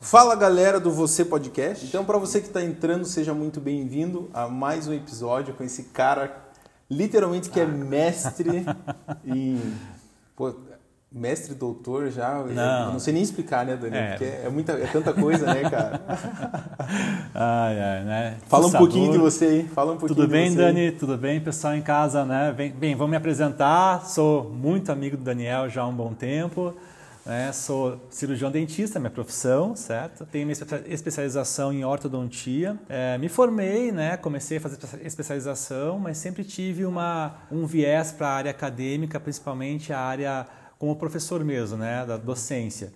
Fala galera do Você Podcast. Então, para você que está entrando, seja muito bem-vindo a mais um episódio com esse cara, literalmente que é mestre em. Pô, mestre doutor já. Não. Não sei nem explicar, né, Dani? É. Porque é, muita, é tanta coisa, né, cara? Ai, ai, né? Fala um pouquinho de você aí. Fala um pouquinho Tudo bem. Dani? Tudo bem, pessoal em casa, né? Bem, bem, vou me apresentar. Sou muito amigo do Daniel já há um bom tempo. Né? Sou cirurgião dentista, minha profissão, certo? Tenho minha espe- especialização em ortodontia. É, me formei, né? Comecei a fazer espe- especialização, mas sempre tive uma, um viés para a área acadêmica, principalmente a área como professor mesmo, né? Da docência.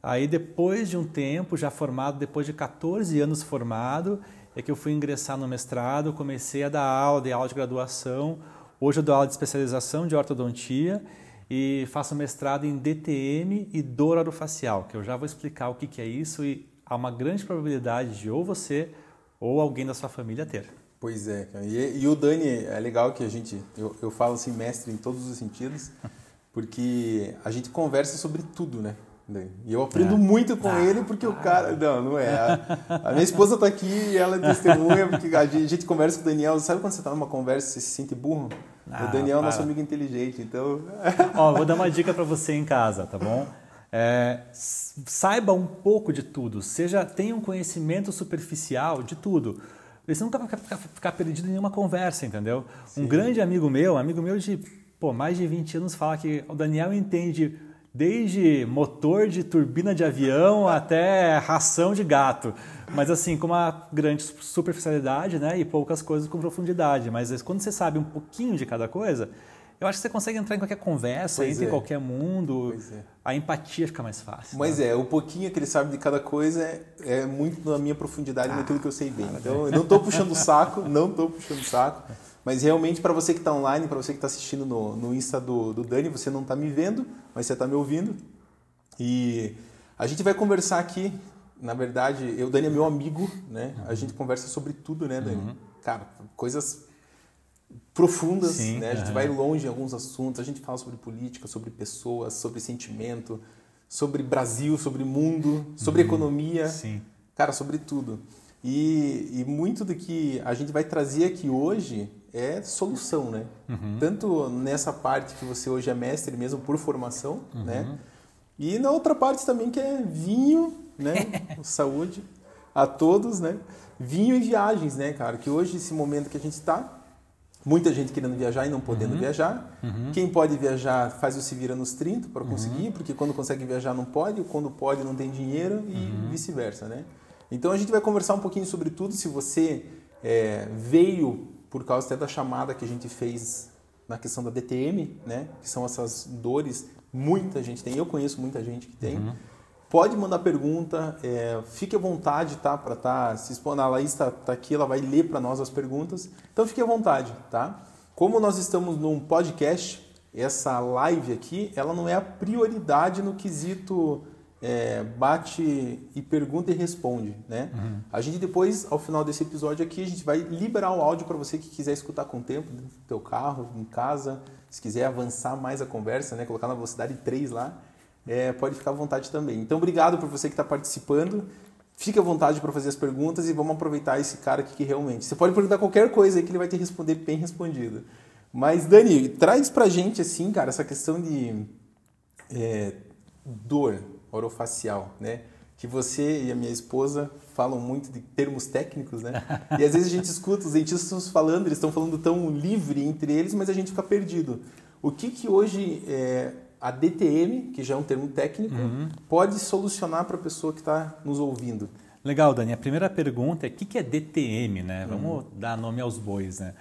Aí depois de um tempo, já formado, depois de 14 anos formado, é que eu fui ingressar no mestrado, comecei a dar aula, dei aula de graduação. Hoje eu dou aula de especialização de ortodontia e faço mestrado em DTM e dor orofacial, que eu já vou explicar o que que é isso e há uma grande probabilidade de ou você ou alguém da sua família ter. Pois é. E, e o Dani, é legal que a gente, eu, eu falo assim, mestre em todos os sentidos, porque a gente conversa sobre tudo, né? E eu aprendo É. muito com ele, porque o cara. Não, não é. A, a minha esposa tá aqui e ela é testemunha, porque a gente, a gente conversa com o Daniel. Sabe quando você tá numa conversa e se sente burro? Ah, o Daniel é nosso amigo inteligente, então. Ó, vou dar uma dica para você em casa, tá bom? É, saiba um pouco de tudo, seja tenha um conhecimento superficial de tudo. Você nunca vai ficar, ficar perdido em nenhuma conversa, entendeu? Um grande amigo meu, amigo meu de pô, mais de 20 anos, fala que o Daniel entende desde motor de turbina de avião até ração de gato. Mas assim, com uma grande superficialidade né, e poucas coisas com profundidade. Mas quando você sabe um pouquinho de cada coisa, eu acho que você consegue entrar em qualquer conversa, Pois entra é. em qualquer mundo. É. A empatia fica mais fácil. Mas né? é, o pouquinho que ele sabe de cada coisa é, é muito na minha profundidade, Ah, naquilo que eu sei bem. Então, eu não estou puxando o saco, não estou puxando o saco. Mas realmente, para você que está online, para você que está assistindo no, no Insta do, do Dani, você não está me vendo, mas você está me ouvindo. E a gente vai conversar aqui, na verdade, eu, Dani é meu amigo, né? A gente conversa sobre tudo, né, Dani? Cara, coisas profundas, Sim, né? A gente aham. vai longe em alguns assuntos, a gente fala sobre política, sobre pessoas, sobre sentimento, sobre Brasil, sobre mundo, sobre economia, Sim. cara, sobre tudo. E, e muito do que a gente vai trazer aqui hoje é solução, né? Tanto nessa parte que você hoje é mestre mesmo por formação, né? E na outra parte também que é vinho, né? Saúde a todos, né? Vinho e viagens, né, cara? Que hoje, esse momento que a gente está, muita gente querendo viajar e não podendo viajar. Quem pode viajar faz o se vira nos 30 para conseguir, porque quando consegue viajar não pode, quando pode não tem dinheiro e vice-versa, né? Então a gente vai conversar um pouquinho sobre tudo. Se você é, veio por causa até da chamada que a gente fez na questão da DTM, né? Que são essas dores, muita gente tem. Eu conheço muita gente que tem. Pode mandar pergunta, é, fique à vontade, tá? Para tá se expondo. A Laís tá, tá aqui, ela vai ler para nós as perguntas. Então fique à vontade, tá? Como nós estamos num podcast, essa live aqui, ela não é a prioridade no quesito é, bate e pergunta e responde, né? A gente depois, ao final desse episódio aqui, a gente vai liberar o áudio para você que quiser escutar com o tempo, do teu carro, em casa, se quiser avançar mais a conversa, né? Colocar na velocidade 3 lá, é, pode ficar à vontade também. Então, obrigado por você que está participando. Fique à vontade para fazer as perguntas e vamos aproveitar esse cara aqui que realmente. Você pode perguntar qualquer coisa aí que ele vai te responder bem respondido. Mas, Dani, traz pra gente, assim, cara, essa questão de é, dor orofacial, né? Que você e a minha esposa falam muito de termos técnicos, né? E às vezes a gente escuta os dentistas falando, eles estão falando tão livre entre eles, mas a gente fica perdido. O que que hoje é, a DTM, que já é um termo técnico, pode solucionar para a pessoa que está nos ouvindo? Legal, Dani. A primeira pergunta é o que que é DTM, né? Vamos dar nome aos bois, né?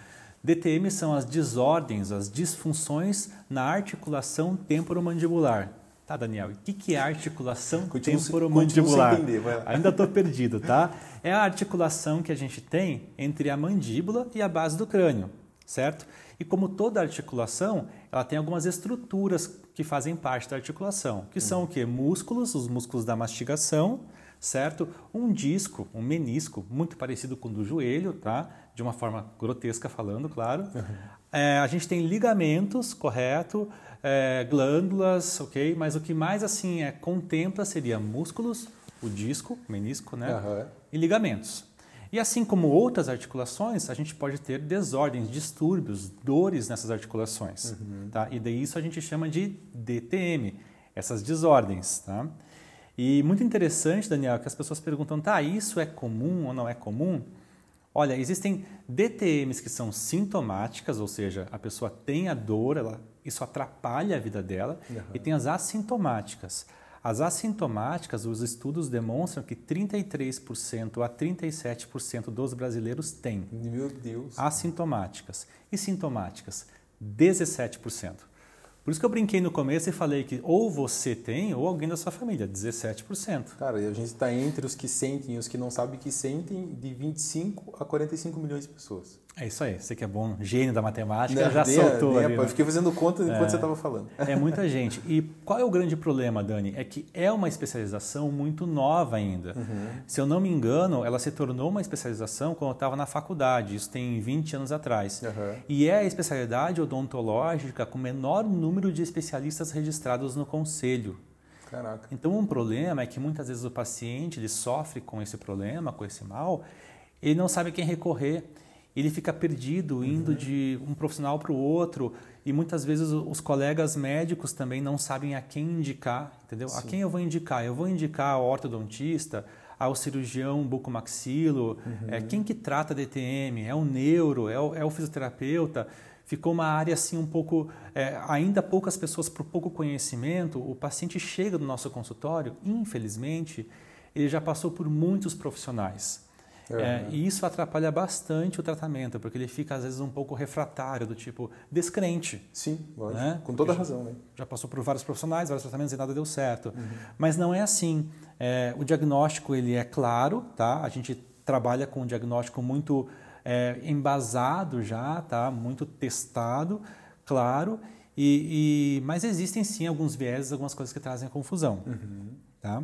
DTM são as desordens, as disfunções na articulação temporomandibular. Tá, Daniel? E o que que é articulação Continuo temporomandibular? continuo entender. Ainda estou perdido, tá? É a articulação que a gente tem entre a mandíbula e a base do crânio, certo? E como toda articulação, ela tem algumas estruturas que fazem parte da articulação, que são o quê? Músculos, os músculos da mastigação, certo? Um disco, um menisco, muito parecido com o do joelho, tá? De uma forma grotesca falando, claro. É, a gente tem ligamentos, correto? É, glândulas, ok? Mas o que mais assim é contempla seria músculos, o disco, menisco, né? Aham. E ligamentos. E assim como outras articulações, a gente pode ter desordens, distúrbios, dores nessas articulações. Tá? E daí isso a gente chama de DTM, essas desordens. Tá? E muito interessante, Daniel, que as pessoas perguntam, tá, isso é comum ou não é comum? Olha, existem DTMs que são sintomáticas, ou seja, a pessoa tem a dor, ela, isso atrapalha a vida dela, e tem as assintomáticas. As assintomáticas, os estudos demonstram que 33% a 37% dos brasileiros têm Meu Deus. assintomáticas e sintomáticas 17%. Por isso que eu brinquei no começo e falei que ou você tem ou alguém da sua família, 17%. Cara, e a gente está entre os que sentem e os que não sabem que sentem de 25 a 45 milhões de pessoas. É isso aí, você que é bom, gênio da matemática, Né? já Nem- soltou nem- ali. Né? fiquei fazendo conta enquanto você estava falando. É muita gente. E qual é o grande problema, Dani? É que é uma especialização muito nova ainda. Se eu não me engano, ela se tornou uma especialização quando eu estava na faculdade, isso tem 20 anos atrás. Aham. E é a especialidade odontológica com o menor número de especialistas registrados no conselho. Caraca. Então, um problema é que muitas vezes o paciente ele sofre com esse problema, com esse mal, ele não sabe a quem recorrer, ele fica perdido, indo de um profissional para o outro, e muitas vezes os colegas médicos também não sabem a quem indicar, entendeu? A quem eu vou indicar? Eu vou indicar ao ortodontista, ao cirurgião bucomaxilo, é, quem que trata DTM? É o neuro? É o, é o fisioterapeuta? ficou uma área assim um pouco é, ainda poucas pessoas por pouco conhecimento o paciente chega no nosso consultório infelizmente ele já passou por muitos profissionais É, e isso atrapalha bastante o tratamento porque ele fica às vezes um pouco refratário do tipo descrente Sim, lógico. Né? Com toda razão, né? já passou por vários profissionais, vários tratamentos e nada deu certo. Mas não é assim. É, o diagnóstico ele é claro, tá? A gente trabalha com um diagnóstico muito é, embasado já, tá? Muito testado, claro. E, e- mas existem sim alguns viéses, algumas coisas que trazem confusão, tá?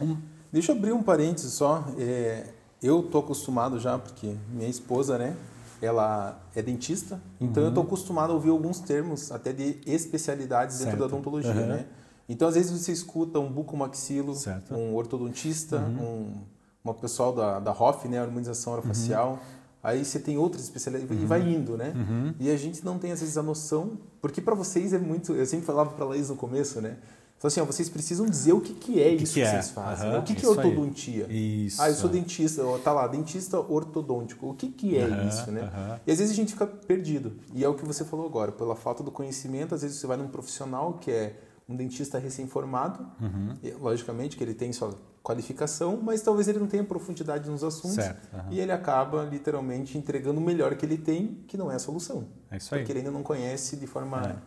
Um- Deixa eu abrir um parênteses só. É, eu tô acostumado já, porque minha esposa, né? Ela é dentista, então Uhum. eu tô acostumado a ouvir alguns termos até de especialidades dentro da Certo. odontologia, Uhum. né? Então, às vezes você escuta um bucomaxilo, Certo. um ortodontista, Uhum. um uma pessoal da, da HOF, né? Harmonização orofacial. Aí você tem outras especialidades Uhum. e vai indo, né? E a gente não tem, às vezes, a noção... Porque para vocês é muito... Eu sempre falava para a Laís no começo, né? Falei assim, ó, vocês precisam dizer o que, que é que isso que que, é? vocês fazem. Aham, o que, que é aí. ortodontia? Isso. Ah, eu sou dentista. ó, Tá lá, dentista ortodôntico. O que, que é Aham, isso, né? aham. E às vezes a gente fica perdido. E é o que você falou agora. Pela falta do conhecimento, às vezes você vai num profissional que é um dentista recém-formado. Uhum. Logicamente que ele tem sua qualificação, mas talvez ele não tenha profundidade nos assuntos. Certo. E ele acaba, literalmente, entregando o melhor que ele tem, que não é a solução. É isso aí. Porque ele ainda não conhece de forma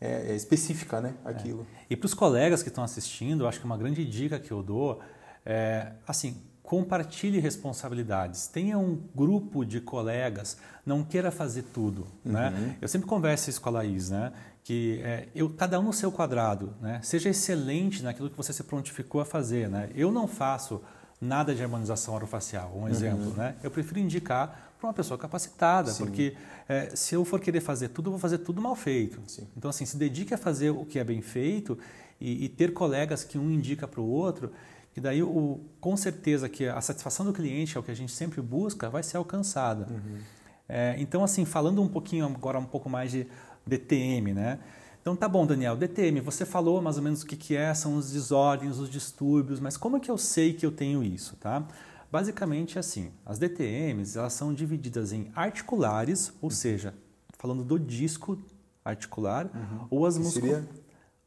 é, é, específica né, aquilo. E para os colegas que estão assistindo, eu acho que uma grande dica que eu dou é, assim, compartilhe responsabilidades. Tenha um grupo de colegas, não queira fazer tudo. Né? Eu sempre converso isso com a Laís, né? que é, eu, cada um no seu quadrado. Né? Seja excelente naquilo que você se prontificou a fazer. Né? Eu não faço nada de harmonização orofacial, um exemplo. Né? Eu prefiro indicar para uma pessoa capacitada, Sim. porque é, se eu for querer fazer tudo, eu vou fazer tudo mal feito. Sim. Então, assim, se dedique a fazer o que é bem feito e, e ter colegas que um indica para o outro, que daí, o, com certeza, que a satisfação do cliente, é o que a gente sempre busca, vai ser alcançada. É, então, assim, falando um pouquinho agora, um pouco mais de DTM, né? Então, tá bom, Daniel, DTM, você falou mais ou menos o que, que é, são os desordens, os distúrbios, mas como é que eu sei que eu tenho isso, tá? Basicamente, assim, as DTMs, elas são divididas em articulares, ou seja, falando do disco articular, ou as musculares.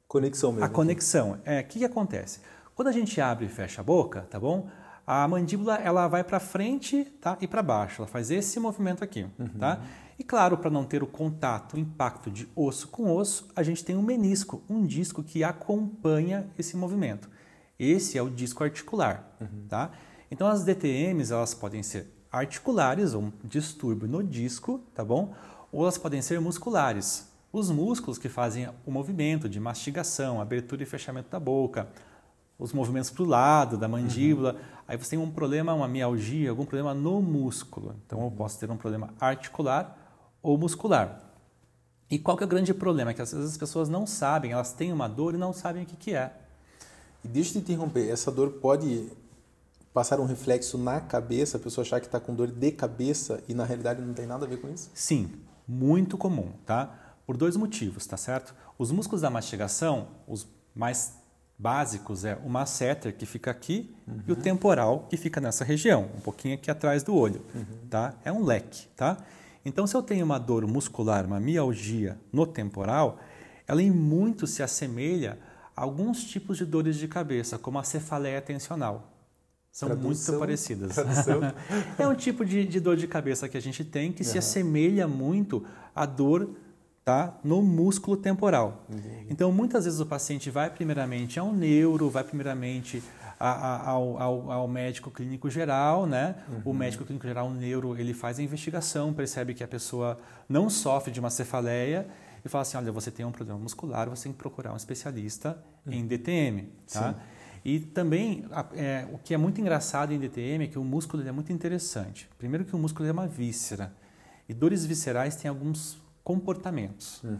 conexão mesmo. A conexão. É, o que, que acontece? Quando a gente abre e fecha a boca, tá bom? A mandíbula ela vai para frente tá? e para baixo. Ela faz esse movimento aqui. Tá? E claro, para não ter o contato, o impacto de osso com osso, a gente tem um menisco, um disco que acompanha esse movimento. Esse é o disco articular. Tá? Então as DTMs elas podem ser articulares, ou um distúrbio no disco, tá bom? Ou elas podem ser musculares. Os músculos que fazem o movimento de mastigação, abertura e fechamento da boca, os movimentos para o lado da mandíbula. Aí você tem um problema, uma mialgia, algum problema no músculo. Então eu posso ter um problema articular ou muscular. E qual que é o grande problema? É que às vezes as pessoas não sabem, elas têm uma dor e não sabem o que, que é. E deixa eu te interromper, essa dor pode passar um reflexo na cabeça, a pessoa achar que está com dor de cabeça e na realidade não tem nada a ver com isso? Sim, muito comum, tá? Por dois motivos, tá certo? Os músculos da mastigação, os mais básicos é o masseter que fica aqui uhum. e o temporal que fica nessa região, um pouquinho aqui atrás do olho, uhum. tá? É um leque, tá? Então, se eu tenho uma dor muscular, uma mialgia no temporal, ela em muito se assemelha a alguns tipos de dores de cabeça, como a cefaleia tensional. São Tradução, muito parecidas. é um tipo de, de, dor de cabeça que a gente tem que uhum. se assemelha muito à dor tá, no músculo temporal. Uhum. Então, muitas vezes o paciente vai primeiramente ao neuro, vai primeiramente a, a, ao, ao, ao, médico clínico geral, né? Uhum. O médico clínico geral, o neuro, ele faz a investigação, percebe que a pessoa não sofre de uma cefaleia e fala assim, olha, você tem um problema muscular, você tem que procurar um especialista uhum. em DTM, tá? Sim. E também, é, o que é muito engraçado em DTM é que o músculo é muito interessante. Primeiro que o músculo é uma víscera. E dores viscerais têm alguns comportamentos. Uhum.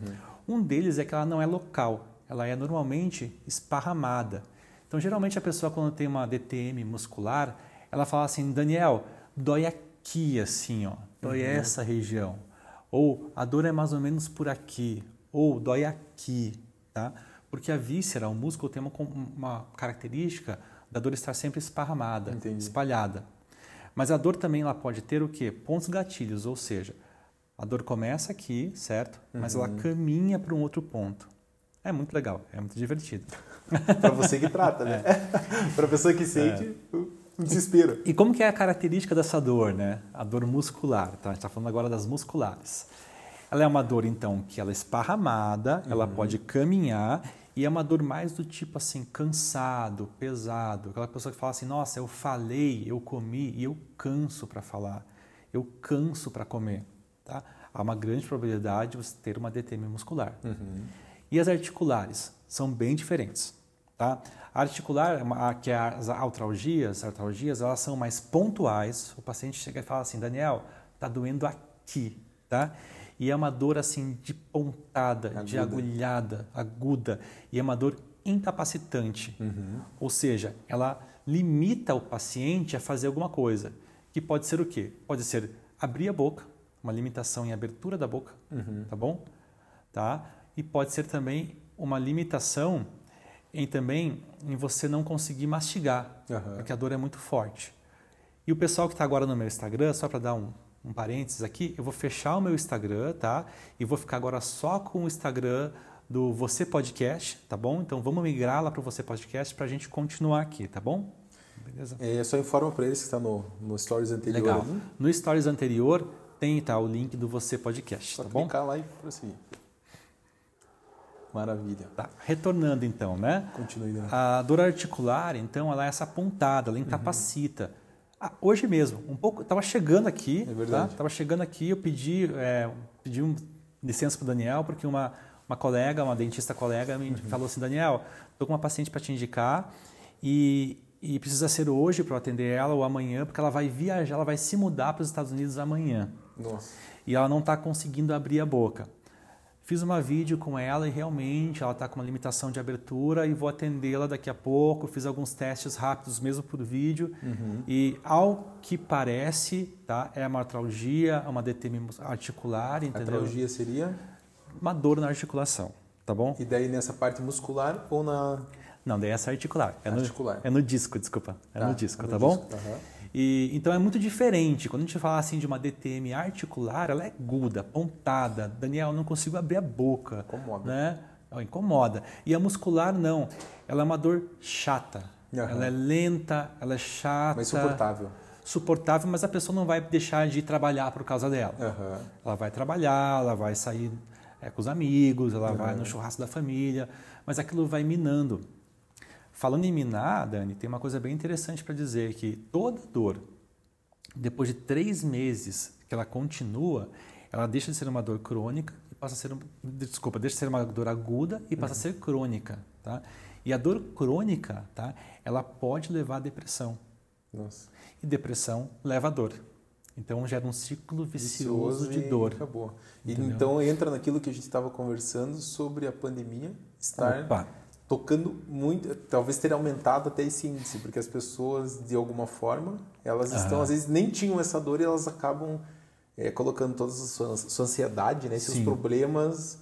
Um deles é que ela não é local, ela é normalmente esparramada. Então, geralmente a pessoa quando tem uma DTM muscular, ela fala assim, Daniel, dói aqui assim, ó, dói uhum. essa região. Ou a dor é mais ou menos por aqui, ou dói aqui, tá? Porque a víscera, o músculo, tem uma, uma característica da dor estar sempre esparramada, Entendi. espalhada. Mas a dor também ela pode ter o quê? Pontos gatilhos, ou seja, a dor começa aqui, certo? Mas ela uhum. caminha para um outro ponto. É muito legal, é muito divertido. para você que trata, né? É. para a pessoa que sente é. o desespero. E, e, como que é a característica dessa dor, né? A dor muscular, tá? A gente está falando agora das musculares. Ela é uma dor, então, que ela é esparramada, uhum. ela pode caminhar e é uma dor mais do tipo assim, cansado, pesado. Aquela pessoa que fala assim: nossa, eu falei, eu comi e eu canso para falar. Eu canso para comer. Tá? Há uma grande probabilidade de você ter uma DTM muscular. Uhum. E as articulares são bem diferentes. Tá? A articular, que é as artralgias, as artralgias, elas são mais pontuais. O paciente chega e fala assim: Daniel, está doendo aqui. Tá? E é uma dor assim de pontada, aguda. de agulhada, aguda. E é uma dor incapacitante. Uhum. Ou seja, ela limita o paciente a fazer alguma coisa. Que pode ser o quê? Pode ser abrir a boca, uma limitação em abertura da boca, uhum. tá bom? Tá? E pode ser também uma limitação em também em você não conseguir mastigar, uhum. porque a dor é muito forte. E o pessoal que está agora no meu Instagram, só para dar um, um parênteses aqui, eu vou fechar o meu Instagram, tá? E vou ficar agora só com o Instagram do Você Podcast, tá bom? Então vamos migrar lá para o Você Podcast para a gente continuar aqui, tá bom? Beleza? É, só informa para eles que está no, no Stories anterior. Legal. No Stories anterior tem tá, o link do Você Podcast, só tá bom? clicar lá e prosseguir. Maravilha. Tá. Retornando então, né? Continue. Né? A dor articular, então, ela é essa pontada, ela incapacita. Uhum. Ah, hoje mesmo, um pouco, estava chegando aqui, é verdade. Estava tá? chegando aqui, eu pedi, é, pedi um, licença para o Daniel, porque uma, uma colega, uma dentista colega, me uhum. falou assim, Daniel, estou com uma paciente para te indicar e, e precisa ser hoje para atender ela ou amanhã, porque ela vai viajar, ela vai se mudar para os Estados Unidos amanhã. Nossa. E ela não está conseguindo abrir a boca. Fiz uma vídeo com ela e realmente ela está com uma limitação de abertura e vou atendê-la daqui a pouco. Fiz alguns testes rápidos mesmo por vídeo uhum. e ao que parece, tá, é uma artralgia, é uma DTM articular, entendeu? Artralgia seria uma dor na articulação, tá bom? E daí nessa parte muscular ou na Não, daí essa articular. É articular. No, é no disco, desculpa. É tá, no disco, é no tá disco. bom? Uhum. E, então é muito diferente. Quando a gente fala assim de uma DTM articular, ela é aguda, pontada. Daniel, não consigo abrir a boca. Incomoda. Né? Ela incomoda. E a muscular não. Ela é uma dor chata. Uhum. Ela é lenta, ela é chata. Mas suportável. Suportável, mas a pessoa não vai deixar de trabalhar por causa dela. Uhum. Ela vai trabalhar, ela vai sair é, com os amigos, ela uhum. vai no churrasco da família, mas aquilo vai minando. Falando em minar, Dani, tem uma coisa bem interessante para dizer que toda dor, depois de três meses que ela continua, ela deixa de ser uma dor crônica e passa a ser, desculpa, deixa de ser uma dor aguda e passa uhum. a ser crônica, tá? E a dor crônica, tá? Ela pode levar à depressão. Nossa. E depressão leva a dor. Então gera um ciclo vicioso, vicioso de dor. Acabou. E então entra naquilo que a gente estava conversando sobre a pandemia estar Opa tocando muito, talvez ter aumentado até esse índice, porque as pessoas, de alguma forma, elas estão, às vezes, nem tinham essa dor e elas acabam é, colocando toda a sua, sua ansiedade, né, seus Sim. problemas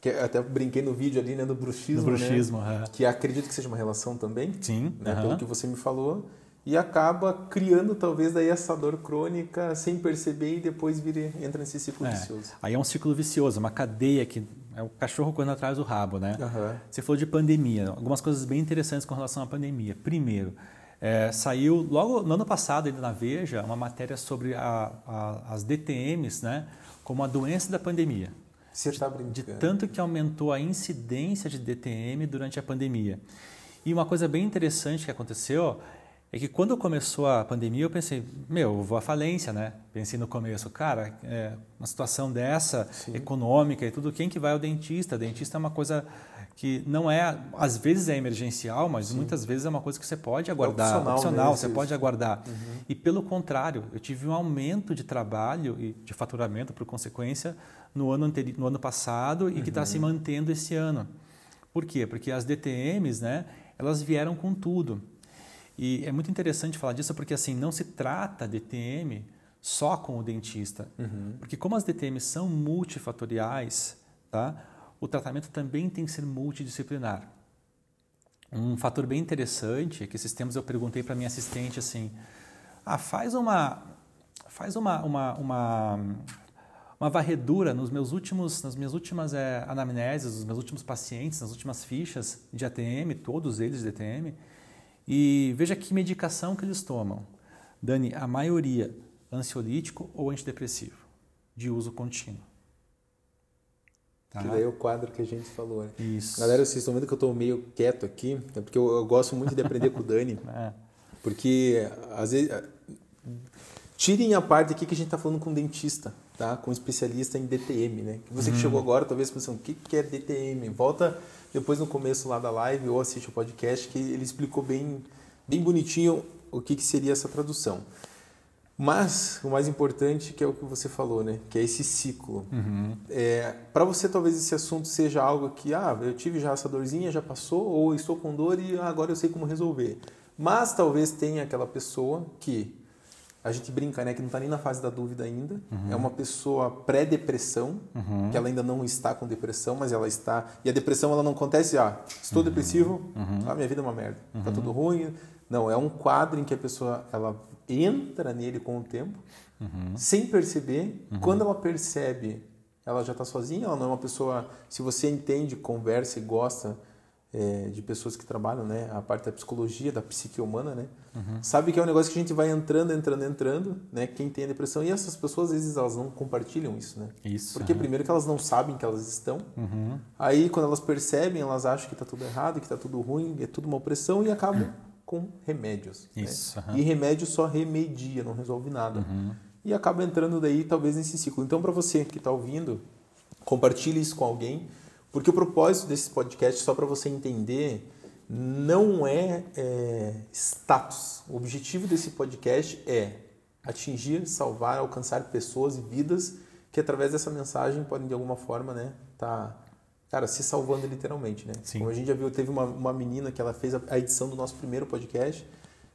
que até brinquei no vídeo ali, né, do bruxismo, do bruxismo né, que acredito que seja uma relação também, Sim, né, pelo que você me falou, e acaba criando talvez daí essa dor crônica sem perceber e depois vira, entra nesse ciclo é. vicioso. Aí é um ciclo vicioso, uma cadeia que é o cachorro correndo atrás do rabo, né? Uhum. Você falou de pandemia, algumas coisas bem interessantes com relação à pandemia. Primeiro, é, saiu logo no ano passado, ainda na Veja, uma matéria sobre a, a, as DTMs, né? Como a doença da pandemia. Você está brincando. De tanto que aumentou a incidência de DTM durante a pandemia. E uma coisa bem interessante que aconteceu é que quando começou a pandemia eu pensei, meu, eu vou à falência, né? Pensei no começo, cara, é, uma situação dessa, Sim. econômica e tudo, quem que vai ao dentista? Dentista é uma coisa que não é, às vezes é emergencial, mas Sim. muitas vezes é uma coisa que você pode aguardar, é opcional, opcional né? você pode aguardar. Uhum. E pelo contrário, eu tive um aumento de trabalho e de faturamento por consequência no ano, anteri no ano passado e tá uhum. que está se mantendo esse ano. Por quê? Porque as DTMs, né, elas vieram com tudo. E é muito interessante falar disso porque assim não se trata DTM só com o dentista, uhum. porque como as DTMs são multifatoriais, tá? O tratamento também tem que ser multidisciplinar. Um fator bem interessante é que esses tempos eu perguntei para minha assistente assim, ah, faz uma faz uma, uma, uma uma varredura nos meus últimos, nas minhas últimas é, anamneses, nos meus últimos pacientes, nas últimas fichas de ATM, todos eles de ATM, e veja que medicação que eles tomam. Dani, a maioria ansiolítico ou antidepressivo, de uso contínuo. Tá? Que daí é o quadro que a gente falou. Né? Isso. Galera, vocês estão vendo que eu estou meio quieto aqui, é porque eu, eu, gosto muito de aprender com o Dani. É. Porque, às vezes, tirem a parte aqui que a gente está falando com um dentista tá? com um especialista em DTM. Né? Você que uhum. chegou agora, talvez pensando, o que, que é DTM? Volta depois no começo lá da live ou assiste o podcast que ele explicou bem, bem bonitinho o que, que seria essa tradução. Mas o mais importante que é o que você falou, né? Que é esse ciclo. Uhum. É, Para você talvez esse assunto seja algo que, ah, eu tive já essa dorzinha, já passou, ou estou com dor e agora eu sei como resolver. Mas talvez tenha aquela pessoa que a gente brinca, né, que não está nem na fase da dúvida ainda. Uhum. É uma pessoa pré-depressão, uhum. que ela ainda não está com depressão, mas ela está. E a depressão ela não acontece, ah, estou uhum. depressivo, uhum. ah, minha vida é uma merda, está uhum. tudo ruim. Não, é um quadro em que a pessoa ela entra nele com o tempo, uhum. sem perceber. Quando ela percebe, ela já está sozinha. Ela não é uma pessoa. Se você entende, conversa e gosta é, de pessoas que trabalham, né, a parte da psicologia, da psique humana, né, uhum. sabe que é um negócio que a gente vai entrando, entrando, entrando, né, quem tem a depressão e essas pessoas às vezes elas não compartilham isso, né, isso, porque uhum. primeiro que elas não sabem que elas estão, uhum. aí quando elas percebem elas acham que está tudo errado, que está tudo ruim, é tudo uma opressão e acabam com remédios, né? isso, né? e remédio só remedia, não resolve nada uhum. e acaba entrando daí talvez nesse ciclo. Então para você que está ouvindo, compartilhe isso com alguém porque o propósito desse podcast, só para você entender, não é, é, status. O objetivo desse podcast é atingir, salvar, alcançar pessoas e vidas que através dessa mensagem podem de alguma forma, né, tá, cara, se salvando literalmente, né? Sim. Como a gente já viu, teve uma, uma menina que ela fez a edição do nosso primeiro podcast,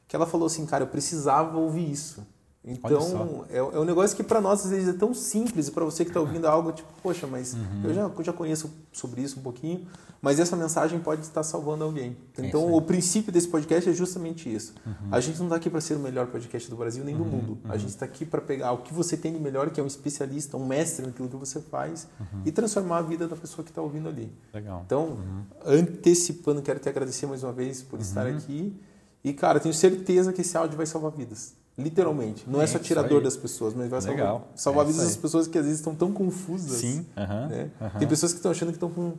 que ela falou assim, cara, eu precisava ouvir isso. Então, é, é, um negócio que para nós às vezes é tão simples e para você que está ouvindo algo tipo, poxa, mas uhum. eu, já, eu já conheço sobre isso um pouquinho, mas essa mensagem pode estar salvando alguém. É então, o princípio desse podcast é justamente isso. Uhum. A gente não está aqui para ser o melhor podcast do Brasil nem do uhum. mundo. A uhum. gente está aqui para pegar o que você tem de melhor, que é um especialista, um mestre naquilo que você faz, uhum. e transformar a vida da pessoa que está ouvindo ali. Legal. Então, uhum. antecipando, quero te agradecer mais uma vez por estar aqui. E, cara, tenho certeza que esse áudio vai salvar vidas. Literalmente. Não é, é só tirador das pessoas, mas vai Legal. salvar, salvar é vidas das pessoas que às vezes estão tão confusas. Sim. Né? Tem pessoas que estão achando que estão com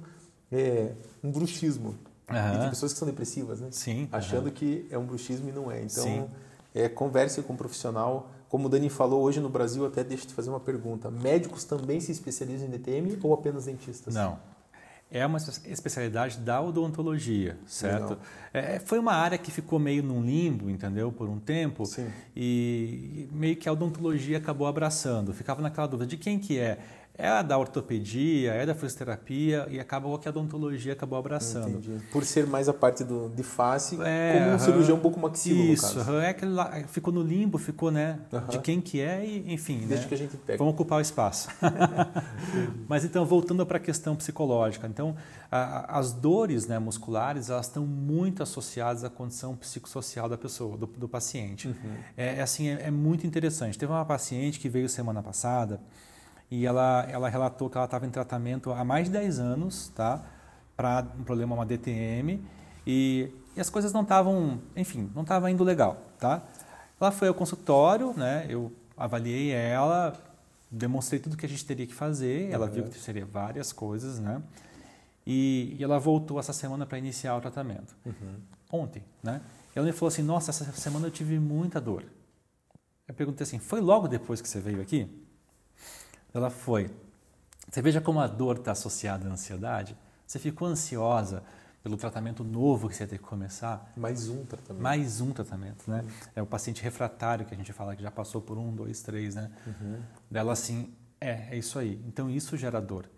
é, um bruxismo. E tem pessoas que são depressivas, né? Sim. Achando que é um bruxismo e não é. Então, é, converse com um profissional. Como o Dani falou, hoje no Brasil, até deixa eu te fazer uma pergunta. Médicos também se especializam em DTM ou apenas dentistas? Não é uma especialidade da odontologia, certo? É, foi uma área que ficou meio num limbo, entendeu, por um tempo, Sim. e meio que a odontologia acabou abraçando. Ficava naquela dúvida de quem que é. É a da ortopedia, é da fisioterapia e acabou que a odontologia acabou abraçando. Entendi. Por ser mais a parte do, de face, é, como um cirurgião um pouco maxilo, Isso, no é aquele lá, ficou no limbo, ficou, né, de quem que é e, enfim, Deixa né, que a gente pega. vamos ocupar o espaço. Mas então, voltando para a questão psicológica, então, a, as dores né, musculares, elas estão muito associadas à condição psicossocial da pessoa, do, do paciente. Uhum. É, é, assim, é, é muito interessante. Teve uma paciente que veio semana passada, e ela, ela relatou que ela estava em tratamento há mais de 10 anos, tá? Para um problema, uma DTM, e, e as coisas não estavam, enfim, não estavam indo legal, tá? Ela foi ao consultório, né? Eu avaliei ela, demonstrei tudo que a gente teria que fazer, ela uhum. viu que seria várias coisas, né? E, e ela voltou essa semana para iniciar o tratamento. Uhum. Ontem, né? Ela me falou assim, nossa, essa semana eu tive muita dor. Eu perguntei assim, foi logo depois que você veio aqui? Ela foi. Você veja como a dor está associada à ansiedade. Você ficou ansiosa pelo tratamento novo que você ia ter que começar. Mais um tratamento. Mais um tratamento, né? Uhum. É o paciente refratário que a gente fala que já passou por um, dois, três, né? Uhum. Dela assim, é, é isso aí. Então isso gera dor.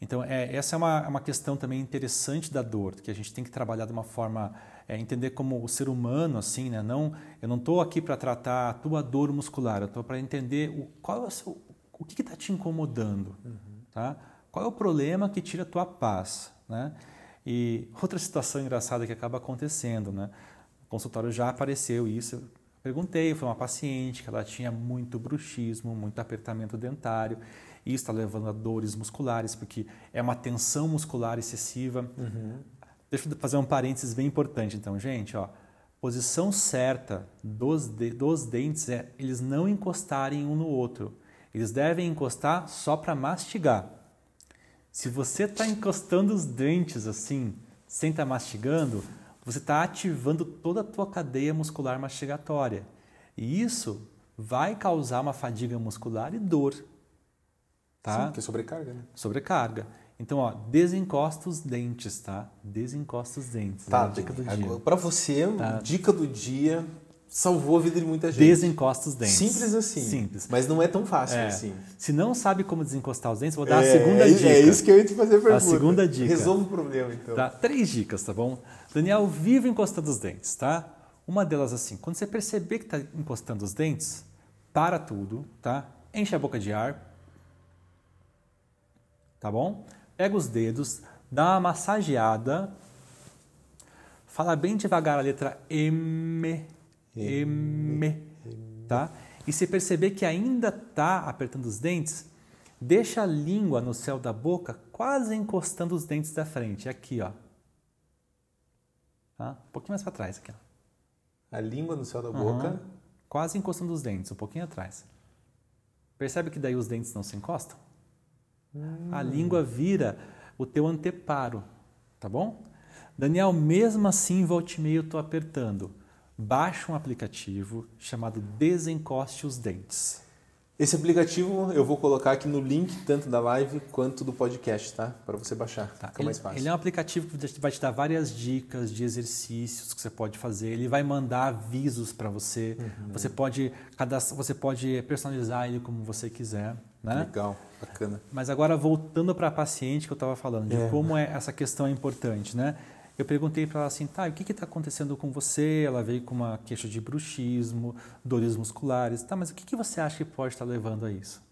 Então é, essa é uma, uma questão também interessante da dor, que a gente tem que trabalhar de uma forma, é, entender como o ser humano, assim, né? Não, eu não estou aqui para tratar a tua dor muscular, eu estou para entender o, qual é o seu, o que está te incomodando, uhum. tá? Qual é o problema que tira a tua paz, né? E outra situação engraçada que acaba acontecendo, né? No consultório já apareceu isso. Eu perguntei, foi uma paciente que ela tinha muito bruxismo, muito apertamento dentário. E isso está levando a dores musculares, porque é uma tensão muscular excessiva. Uhum. Deixa eu fazer um parênteses bem importante, então, gente, ó. Posição certa dos, de, dos dentes é eles não encostarem um no outro. Eles devem encostar só para mastigar. Se você está encostando os dentes assim, sem estar tá mastigando, você está ativando toda a tua cadeia muscular mastigatória. E isso vai causar uma fadiga muscular e dor. Tá? Sim, que é sobrecarga, né? Sobrecarga. Então, ó, desencosta os dentes, tá? Desencosta os dentes. Tá, é dica do dia. Para você, tá. dica do dia salvou a vida de muita gente. Desencosta os dentes. Simples assim. Simples. Mas não é tão fácil é. assim. Se não sabe como desencostar os dentes, vou dar é, a segunda é dica. É isso que eu ia te fazer a pergunta. A segunda dica. Resolve o problema, então. Tá? Três dicas, tá bom? Daniel, vive encostando os dentes, tá? Uma delas assim, quando você perceber que está encostando os dentes, para tudo, tá? Enche a boca de ar, tá bom? Pega os dedos, dá uma massageada, fala bem devagar a letra M, M, tá? E se perceber que ainda está apertando os dentes, deixa a língua no céu da boca, quase encostando os dentes da frente. Aqui, ó. Tá? Um pouquinho mais para trás aqui, ó. A língua no céu da boca. Uhum. Quase encostando os dentes, um pouquinho atrás. Percebe que daí os dentes não se encostam? Hum. A língua vira o teu anteparo, tá bom? Daniel, mesmo assim, volte e meio eu estou apertando baixa um aplicativo chamado Desencoste os Dentes. Esse aplicativo eu vou colocar aqui no link tanto da live quanto do podcast, tá? Para você baixar, tá. fica ele, mais fácil. Ele é um aplicativo que vai te dar várias dicas de exercícios que você pode fazer. Ele vai mandar avisos para você. Uhum. Você pode você pode personalizar ele como você quiser, né? Legal, bacana. Mas agora voltando para a paciente que eu estava falando, de é. como é essa questão é importante, né? Eu perguntei para ela assim, tá, o que está acontecendo com você? Ela veio com uma queixa de bruxismo, dores musculares, tá, mas o que, que você acha que pode estar levando a isso?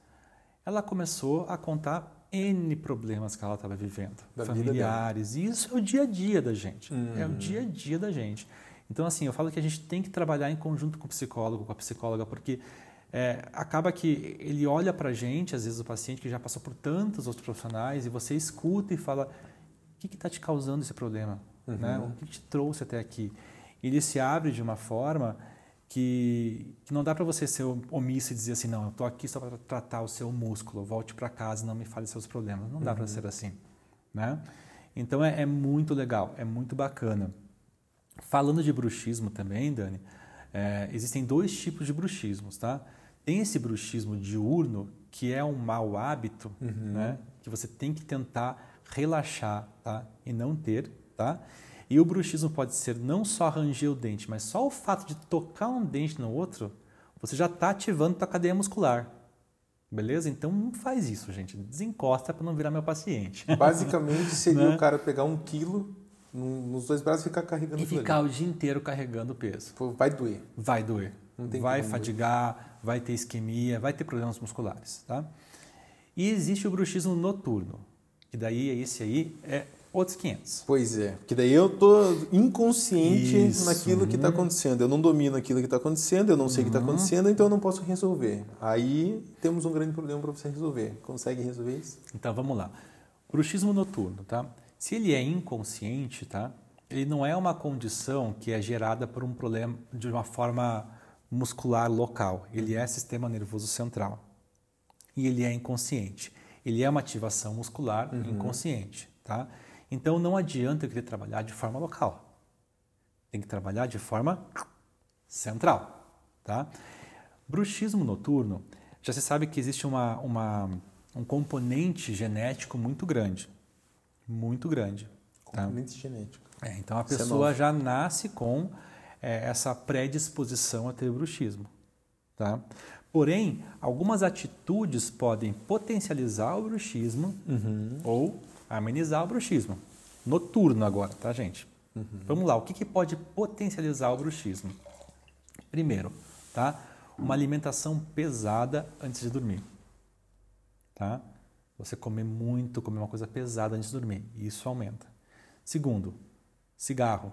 Ela começou a contar N problemas que ela estava vivendo, da familiares, e isso é o dia a dia da gente, é o dia a dia da gente. Então, assim, eu falo que a gente tem que trabalhar em conjunto com o psicólogo, com a psicóloga, porque é, acaba que ele olha para a gente, às vezes o paciente que já passou por tantos outros profissionais, e você escuta e fala, o que está te causando esse problema? Uhum. Né? O que te trouxe até aqui? Ele se abre de uma forma que, que não dá para você ser omisso e dizer assim, não, eu estou aqui só para tratar o seu músculo, volte para casa e não me fale seus problemas. Não dá uhum. para ser assim. Né? Então é, é, muito legal, é muito bacana. Falando de bruxismo também, Dani, é, existem dois tipos de bruxismos, tá? Tem esse bruxismo diurno, que é um mau hábito, uhum. né? Que você tem que tentar relaxar, tá? E não ter, tá? E o bruxismo pode ser não só ranger o dente, mas só o fato de tocar um dente no outro, você já está ativando a cadeia muscular. Beleza? Então não faz isso, gente. Desencosta para não virar meu paciente. Basicamente seria né? o cara pegar um quilo nos dois braços e ficar carregando E ficar o dia inteiro carregando o peso. Vai doer. Vai doer. vai fadigar, doer. vai ter isquemia, vai ter problemas musculares, tá? E existe o bruxismo noturno, que daí esse aí é outros 500. Pois é, que daí eu tô inconsciente Isso. naquilo que está acontecendo. Eu não domino aquilo que está acontecendo, eu não sei o que está uhum. acontecendo, então eu não posso resolver. Aí temos um grande problema para você resolver. Consegue resolver isso? Então vamos lá. Bruxismo noturno, tá? Se ele é inconsciente, tá? Ele não é uma condição que é gerada por um problema de uma forma muscular local. Ele é sistema nervoso central. E ele é inconsciente. Ele é uma ativação muscular uhum. inconsciente, tá? Então não adianta eu querer trabalhar de forma local. Tem que trabalhar de forma central. Tá? Bruxismo noturno, já se sabe que existe uma, uma, um componente genético muito grande. Muito grande. Tá? Componente tá? genético. É, então a é pessoa é já nasce com é, essa predisposição a ter bruxismo. Tá? Porém, algumas atitudes podem potencializar o bruxismo uhum. ou amenizar o bruxismo. Noturno agora, tá, gente? Uhum. Vamos lá, o que, que pode potencializar o bruxismo? Primeiro, tá? Uma alimentação pesada antes de dormir. Tá? Você comer muito, comer uma coisa pesada antes de dormir, isso aumenta. Segundo, cigarro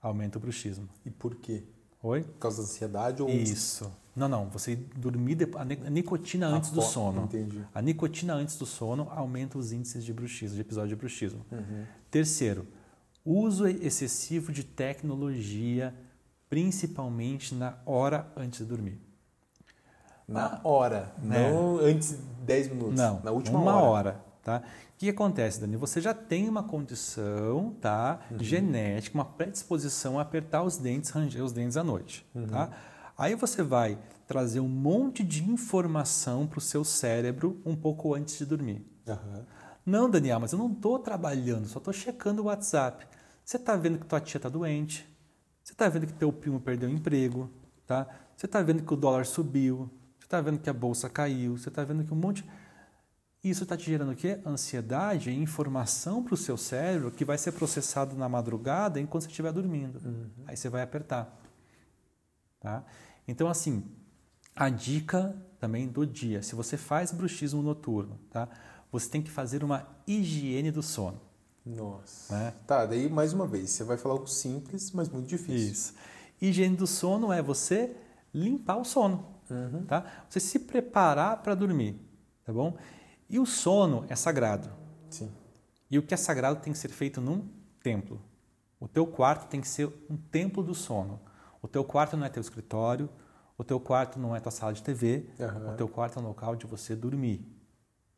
aumenta o bruxismo. E por quê? Oi? Por causa da ansiedade ou Isso. Não, não. Você dormir a nicotina antes do sono. Entendi. A nicotina antes do sono aumenta os índices de bruxismo, de episódio de bruxismo. Uhum. Terceiro, uso excessivo de tecnologia, principalmente na hora antes de dormir. Na hora, né? não antes de 10 minutos. Não, na última uma hora. hora tá? O que acontece, Dani? Você já tem uma condição tá, uhum. genética, uma predisposição a apertar os dentes, ranger os dentes à noite. Uhum. Tá? Aí você vai trazer um monte de informação para o seu cérebro um pouco antes de dormir. Uhum. Não, Daniel, mas eu não estou trabalhando, só estou checando o WhatsApp. Você está vendo que tua tia está doente, você está vendo que teu primo perdeu o emprego, tá? você está vendo que o dólar subiu, você está vendo que a bolsa caiu, você está vendo que um monte... Isso está te gerando o quê? Ansiedade e informação para o seu cérebro que vai ser processado na madrugada enquanto você estiver dormindo. Uhum. Aí você vai apertar. Tá? Então, assim, a dica também do dia, se você faz bruxismo noturno, tá? você tem que fazer uma higiene do sono. Nossa. Né? Tá, daí mais uma vez, você vai falar algo simples, mas muito difícil. Isso. Higiene do sono é você limpar o sono, uhum. tá? Você se preparar para dormir, tá bom? E o sono é sagrado. Sim. E o que é sagrado tem que ser feito num templo. O teu quarto tem que ser um templo do sono. O teu quarto não é teu escritório, o teu quarto não é tua sala de TV, uhum. o teu quarto é um local de você dormir,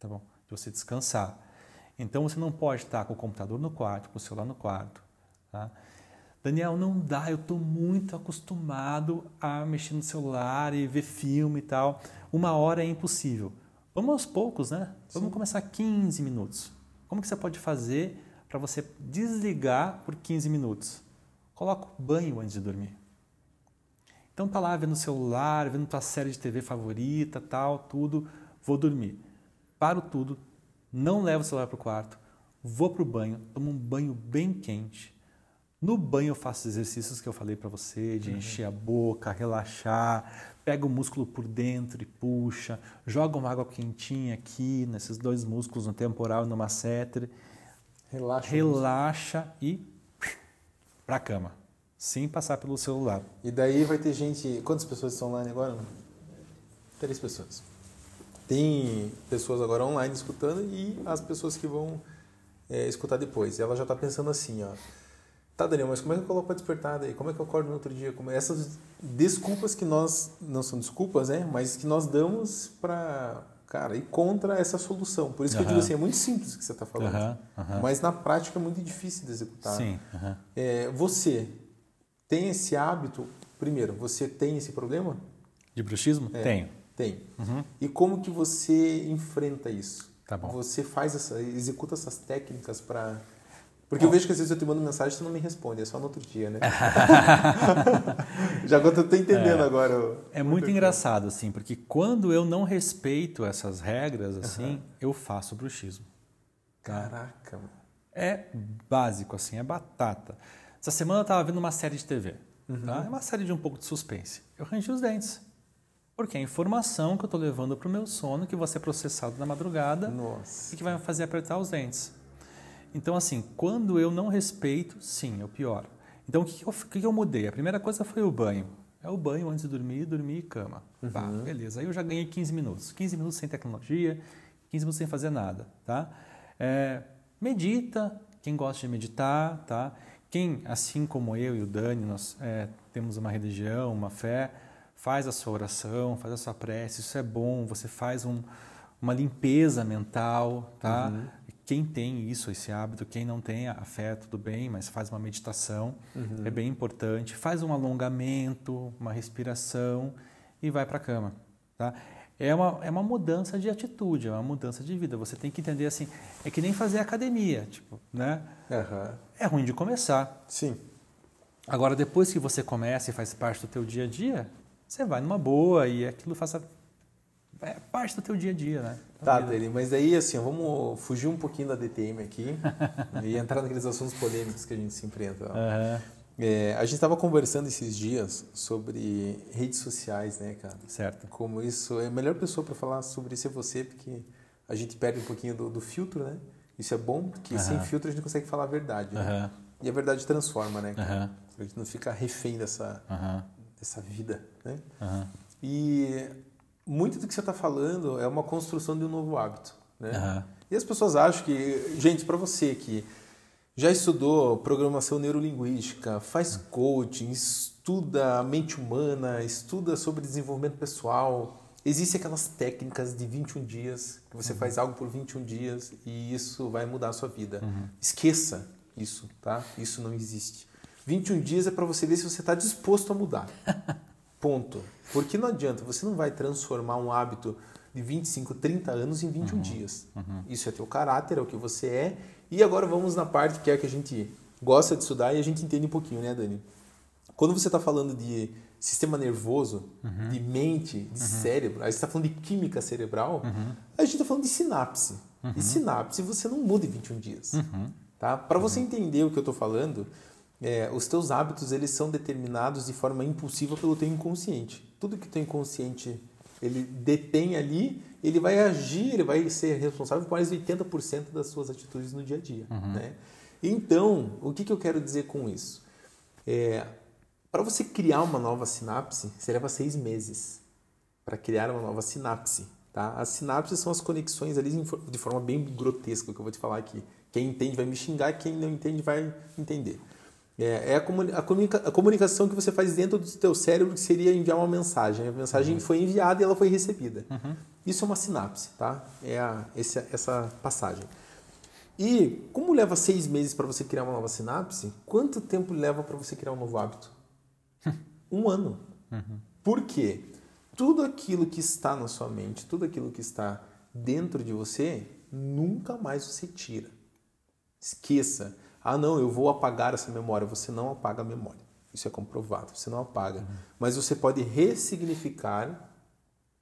tá bom? De você descansar. Então você não pode estar com o computador no quarto, com o celular no quarto, tá? Daniel, não dá, eu estou muito acostumado a mexer no celular e ver filme e tal. Uma hora é impossível. Vamos aos poucos, né? Vamos Sim. começar 15 minutos. Como que você pode fazer para você desligar por 15 minutos? Coloca o banho antes de dormir. Então tá lá vendo o celular, vendo tua série de TV favorita, tal, tudo, vou dormir. Paro tudo, não levo o celular para o quarto, vou para o banho, tomo um banho bem quente. No banho eu faço os exercícios que eu falei para você, de uhum. encher a boca, relaxar, pega o músculo por dentro e puxa, joga uma água quentinha aqui, nesses dois músculos, no temporal e no masseter. Relaxa. Relaxa e para cama sem passar pelo celular. E daí vai ter gente. Quantas pessoas estão online agora? Três pessoas. Tem pessoas agora online escutando e as pessoas que vão é, escutar depois. E ela já está pensando assim, ó. Tá, Daniel, mas como é que eu coloco para despertar daí? Como é que eu acordo no outro dia? Como... Essas desculpas que nós, não são desculpas, né? Mas que nós damos para, cara, ir contra essa solução. Por isso que eu digo assim, é muito simples o que você está falando. Mas na prática é muito difícil de executar. Sim. É, você, tem esse hábito, primeiro, você tem esse problema? De bruxismo? É, Tenho. Tem. Uhum. E como que você enfrenta isso? Tá bom. Você faz essa, executa essas técnicas para Porque eu vejo que às vezes eu te mando mensagem e tu não me responde, é só no outro dia, né? Já agora eu tô entendendo é, agora. É muito engraçado, assim, porque quando eu não respeito essas regras, assim, uhum. eu faço bruxismo. Caraca, mano. É básico, assim, é batata. Essa semana eu estava vendo uma série de TV. Uhum. Tá? É uma série de um pouco de suspense. Eu rangi os dentes. Porque é informação que eu estou levando para o meu sono que vai ser processado na madrugada Nossa. e que vai me fazer apertar os dentes. Então, assim, quando eu não respeito, sim, eu pioro. Então, o que, eu, o que eu mudei? A primeira coisa foi o banho. É o banho antes de dormir, dormir e cama. Uhum. Tá, beleza. Aí eu já ganhei 15 minutos. 15 minutos sem tecnologia, 15 minutos sem fazer nada, tá? É, medita, quem gosta de meditar, tá? Quem, assim como eu e o Dani, nós é, temos uma religião, uma fé, faz a sua oração, faz a sua prece, isso é bom, você faz um, uma limpeza mental, tá? Uhum. Quem tem isso, esse hábito, quem não tem a fé, tudo bem, mas faz uma meditação, uhum. é bem importante. Faz um alongamento, uma respiração e vai para a cama, tá? É uma, é uma mudança de atitude, é uma mudança de vida. Você tem que entender assim, é que nem fazer academia, tipo, né? Uhum. É ruim de começar. Sim. Agora, depois que você começa e faz parte do teu dia a dia, você vai numa boa e aquilo faça é parte do teu dia a dia, né? Tá, Dani, mas aí assim, vamos fugir um pouquinho da DTM aqui e entrar naqueles assuntos polêmicos que a gente se enfrenta. Uhum. É, a gente estava conversando esses dias sobre redes sociais, né, cara? Certo. Como isso é a melhor pessoa para falar sobre isso é você, porque a gente perde um pouquinho do, do filtro, né? Isso é bom, porque uhum. sem filtro a gente consegue falar a verdade. Né? Uhum. E a verdade transforma, né? Cara? A gente não fica refém dessa, dessa vida, né? E muito do que você está falando é uma construção de um novo hábito. Né? Uhum. E as pessoas acham que, gente, para você que já estudou programação neurolinguística, faz coaching, estuda a mente humana, estuda sobre desenvolvimento pessoal, existem aquelas técnicas de 21 dias, que você uhum. faz algo por 21 dias e isso vai mudar a sua vida. Uhum. Esqueça isso, tá? Isso não existe. 21 dias é para você ver se você está disposto a mudar. Ponto. Porque não adianta, você não vai transformar um hábito de 25, 30 anos em 21 uhum. dias. Uhum. Isso é teu caráter, é o que você é. E agora vamos na parte que é que a gente gosta de estudar e a gente entende um pouquinho, né, Dani? Quando você está falando de sistema nervoso, uhum. de mente, de uhum. cérebro, aí você está falando de química cerebral, uhum. a gente está falando de sinapse. E uhum. sinapse você não muda em 21 dias. Tá? Para você entender o que eu estou falando, é, os teus hábitos eles são determinados de forma impulsiva pelo teu inconsciente. Tudo que o teu inconsciente ele detém ali, ele vai agir, ele vai ser responsável por mais de 80% das suas atitudes no dia a dia. Uhum. Né? Então, o que, que eu quero dizer com isso? É, para você criar uma nova sinapse, você leva seis meses para criar uma nova sinapse. Tá? As sinapses são as conexões ali de forma bem grotesca, que eu vou te falar aqui. Quem entende vai me xingar, quem não entende vai entender. É, é a, comunica, a, comunica, a, comunicação que você faz dentro do teu cérebro, que seria enviar uma mensagem. A mensagem uhum. foi enviada e ela foi recebida. Uhum. Isso é uma sinapse, tá? É a, esse, essa passagem. E como leva seis meses para você criar uma nova sinapse, quanto tempo leva para você criar um novo hábito? um ano. Uhum. Por quê? Tudo aquilo que está na sua mente, tudo aquilo que está dentro de você, nunca mais você tira. Esqueça. Ah, não, eu vou apagar essa memória. Você não apaga a memória. Isso é comprovado. Você não apaga. Uhum. Mas você pode ressignificar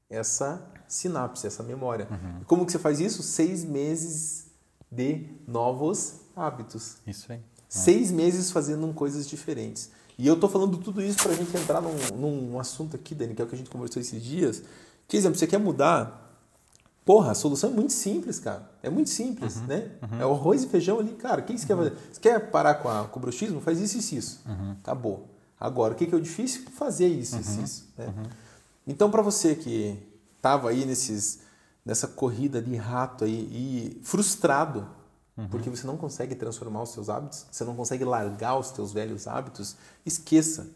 essa sinapse, essa memória. Uhum. Como que você faz isso? Seis meses de novos hábitos. Isso aí. Seis meses fazendo coisas diferentes. E eu estou falando tudo isso para a gente entrar num, num assunto aqui, Dani, que é o que a gente conversou esses dias. Que, exemplo, você quer mudar Porra, a solução é muito simples, cara. É muito simples, uhum, né? Uhum. É o arroz e feijão ali, cara. O que você uhum. quer fazer? Você quer parar com, a, com o bruxismo? Faz isso e isso. Uhum. Acabou. Agora, o que é o difícil? Fazer isso e uhum. isso. Né? Uhum. Então, para você que estava aí nesses, nessa corrida de rato aí e frustrado porque você não consegue transformar os seus hábitos, você não consegue largar os seus velhos hábitos, esqueça,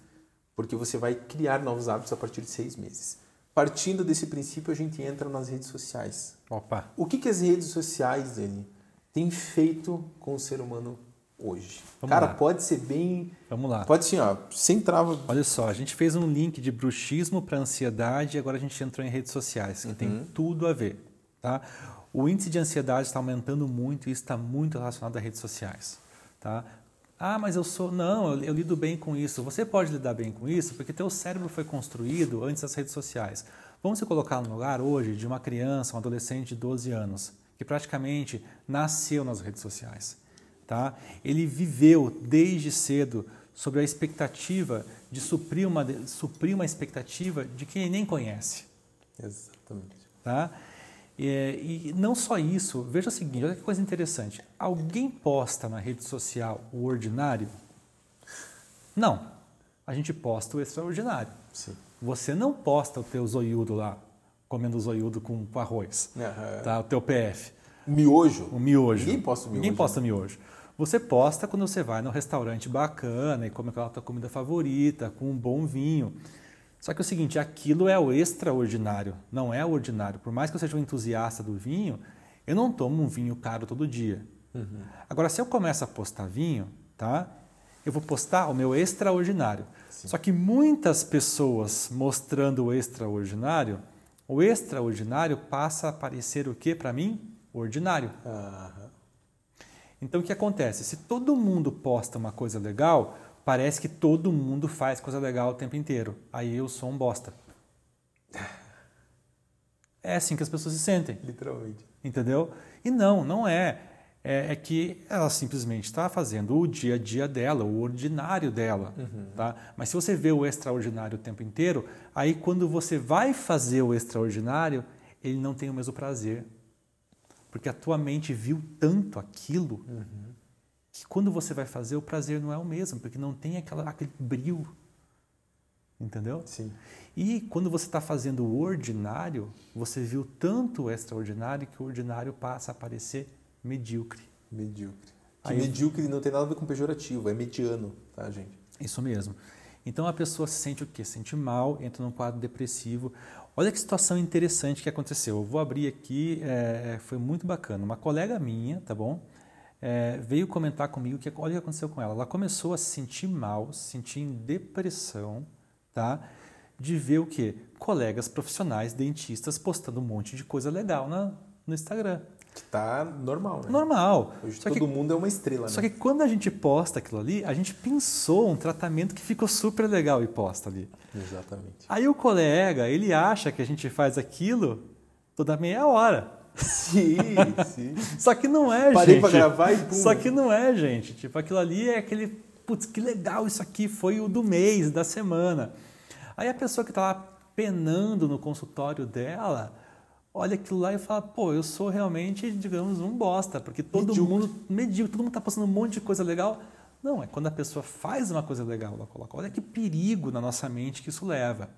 porque você vai criar novos hábitos a partir de seis meses. Partindo desse princípio, a gente entra nas redes sociais. Opa. O que, que as redes sociais, Dani, têm feito com o ser humano hoje? Vamos Cara, lá. pode ser bem. Vamos lá. Pode sim, ó, sem trava. Olha só, a gente fez um link de bruxismo para ansiedade e agora a gente entrou em redes sociais, que uhum. tem tudo a ver. Tá? O índice de ansiedade está aumentando muito e está muito relacionado a redes sociais. Tá? Ah, mas eu sou. Não, eu, eu, lido bem com isso. Você pode lidar bem com isso porque teu cérebro foi construído antes das redes sociais. Vamos se colocar no lugar hoje de uma criança, um adolescente de 12 anos, que praticamente nasceu nas redes sociais. Tá? Ele viveu desde cedo sobre a expectativa de suprir uma, suprir uma expectativa de quem ele nem conhece. Exatamente. Tá? E, e, não só isso, veja o seguinte, olha que coisa interessante. Alguém posta na rede social o ordinário? Não. A gente posta o extraordinário. Sim. Você não posta o teu zoiudo lá, comendo zoiudo com, arroz. Uhum. Tá? O teu PF. O miojo. O miojo. Ninguém posta o miojo. Ninguém posta miojo. Você posta quando você vai num restaurante bacana e come aquela tua comida favorita, com um bom vinho. Só que é o seguinte, aquilo é o extraordinário, não é o ordinário. Por mais que eu seja um entusiasta do vinho, eu não tomo um vinho caro todo dia. Uhum. Agora, se eu começo a postar vinho, tá? Eu vou postar o meu extraordinário. Sim. Só que muitas pessoas mostrando o extraordinário, o extraordinário passa a parecer o que para mim? O ordinário. Uhum. Então o que acontece? Se todo mundo posta uma coisa legal, parece que todo mundo faz coisa legal o tempo inteiro. Aí eu sou um bosta. É assim que as pessoas se sentem. Literalmente. Entendeu? E não, não é. É, é que ela simplesmente está fazendo o dia a dia dela, o ordinário dela. Uhum. Tá? Mas se você vê o extraordinário o tempo inteiro, aí quando você vai fazer o extraordinário, ele não tem o mesmo prazer. Porque a tua mente viu tanto aquilo uhum que quando você vai fazer, o prazer não é o mesmo, porque não tem aquela, aquele brilho. Entendeu? Sim. E quando você está fazendo o ordinário, você viu tanto o extraordinário que o ordinário passa a parecer medíocre. Medíocre. Que Aí, medíocre não tem nada a ver com pejorativo, é mediano, tá, gente? Isso mesmo. Então a pessoa se sente o quê? Sente mal, entra num quadro depressivo. Olha que situação interessante que aconteceu. Eu vou abrir aqui, é, foi muito bacana. Uma colega minha, tá bom? É, veio comentar comigo que olha o que aconteceu com ela. Ela começou a se sentir mal, se sentir em depressão, tá? De ver o que? Colegas profissionais, dentistas, postando um monte de coisa legal na, no Instagram. Que tá normal, né? Normal. Hoje só todo que, mundo é uma estrela, Só né? que quando a gente posta aquilo ali, a gente pensou um tratamento que ficou super legal e posta ali. Exatamente. Aí o colega, ele acha que a gente faz aquilo toda meia hora. Sim, sim. Só que não é, Parei gente. Parei pra gravar e pum. Só que não é, gente. Tipo, aquilo ali é aquele, putz, que legal isso aqui, foi o do mês, da semana. Aí a pessoa que está lá penando no consultório dela, olha aquilo lá e fala, pô, eu sou realmente, digamos, um bosta, porque todo medíocre. mundo, medíocre, todo mundo está passando um monte de coisa legal. Não, é quando a pessoa faz uma coisa legal, ela coloca, olha que perigo na nossa mente que isso leva.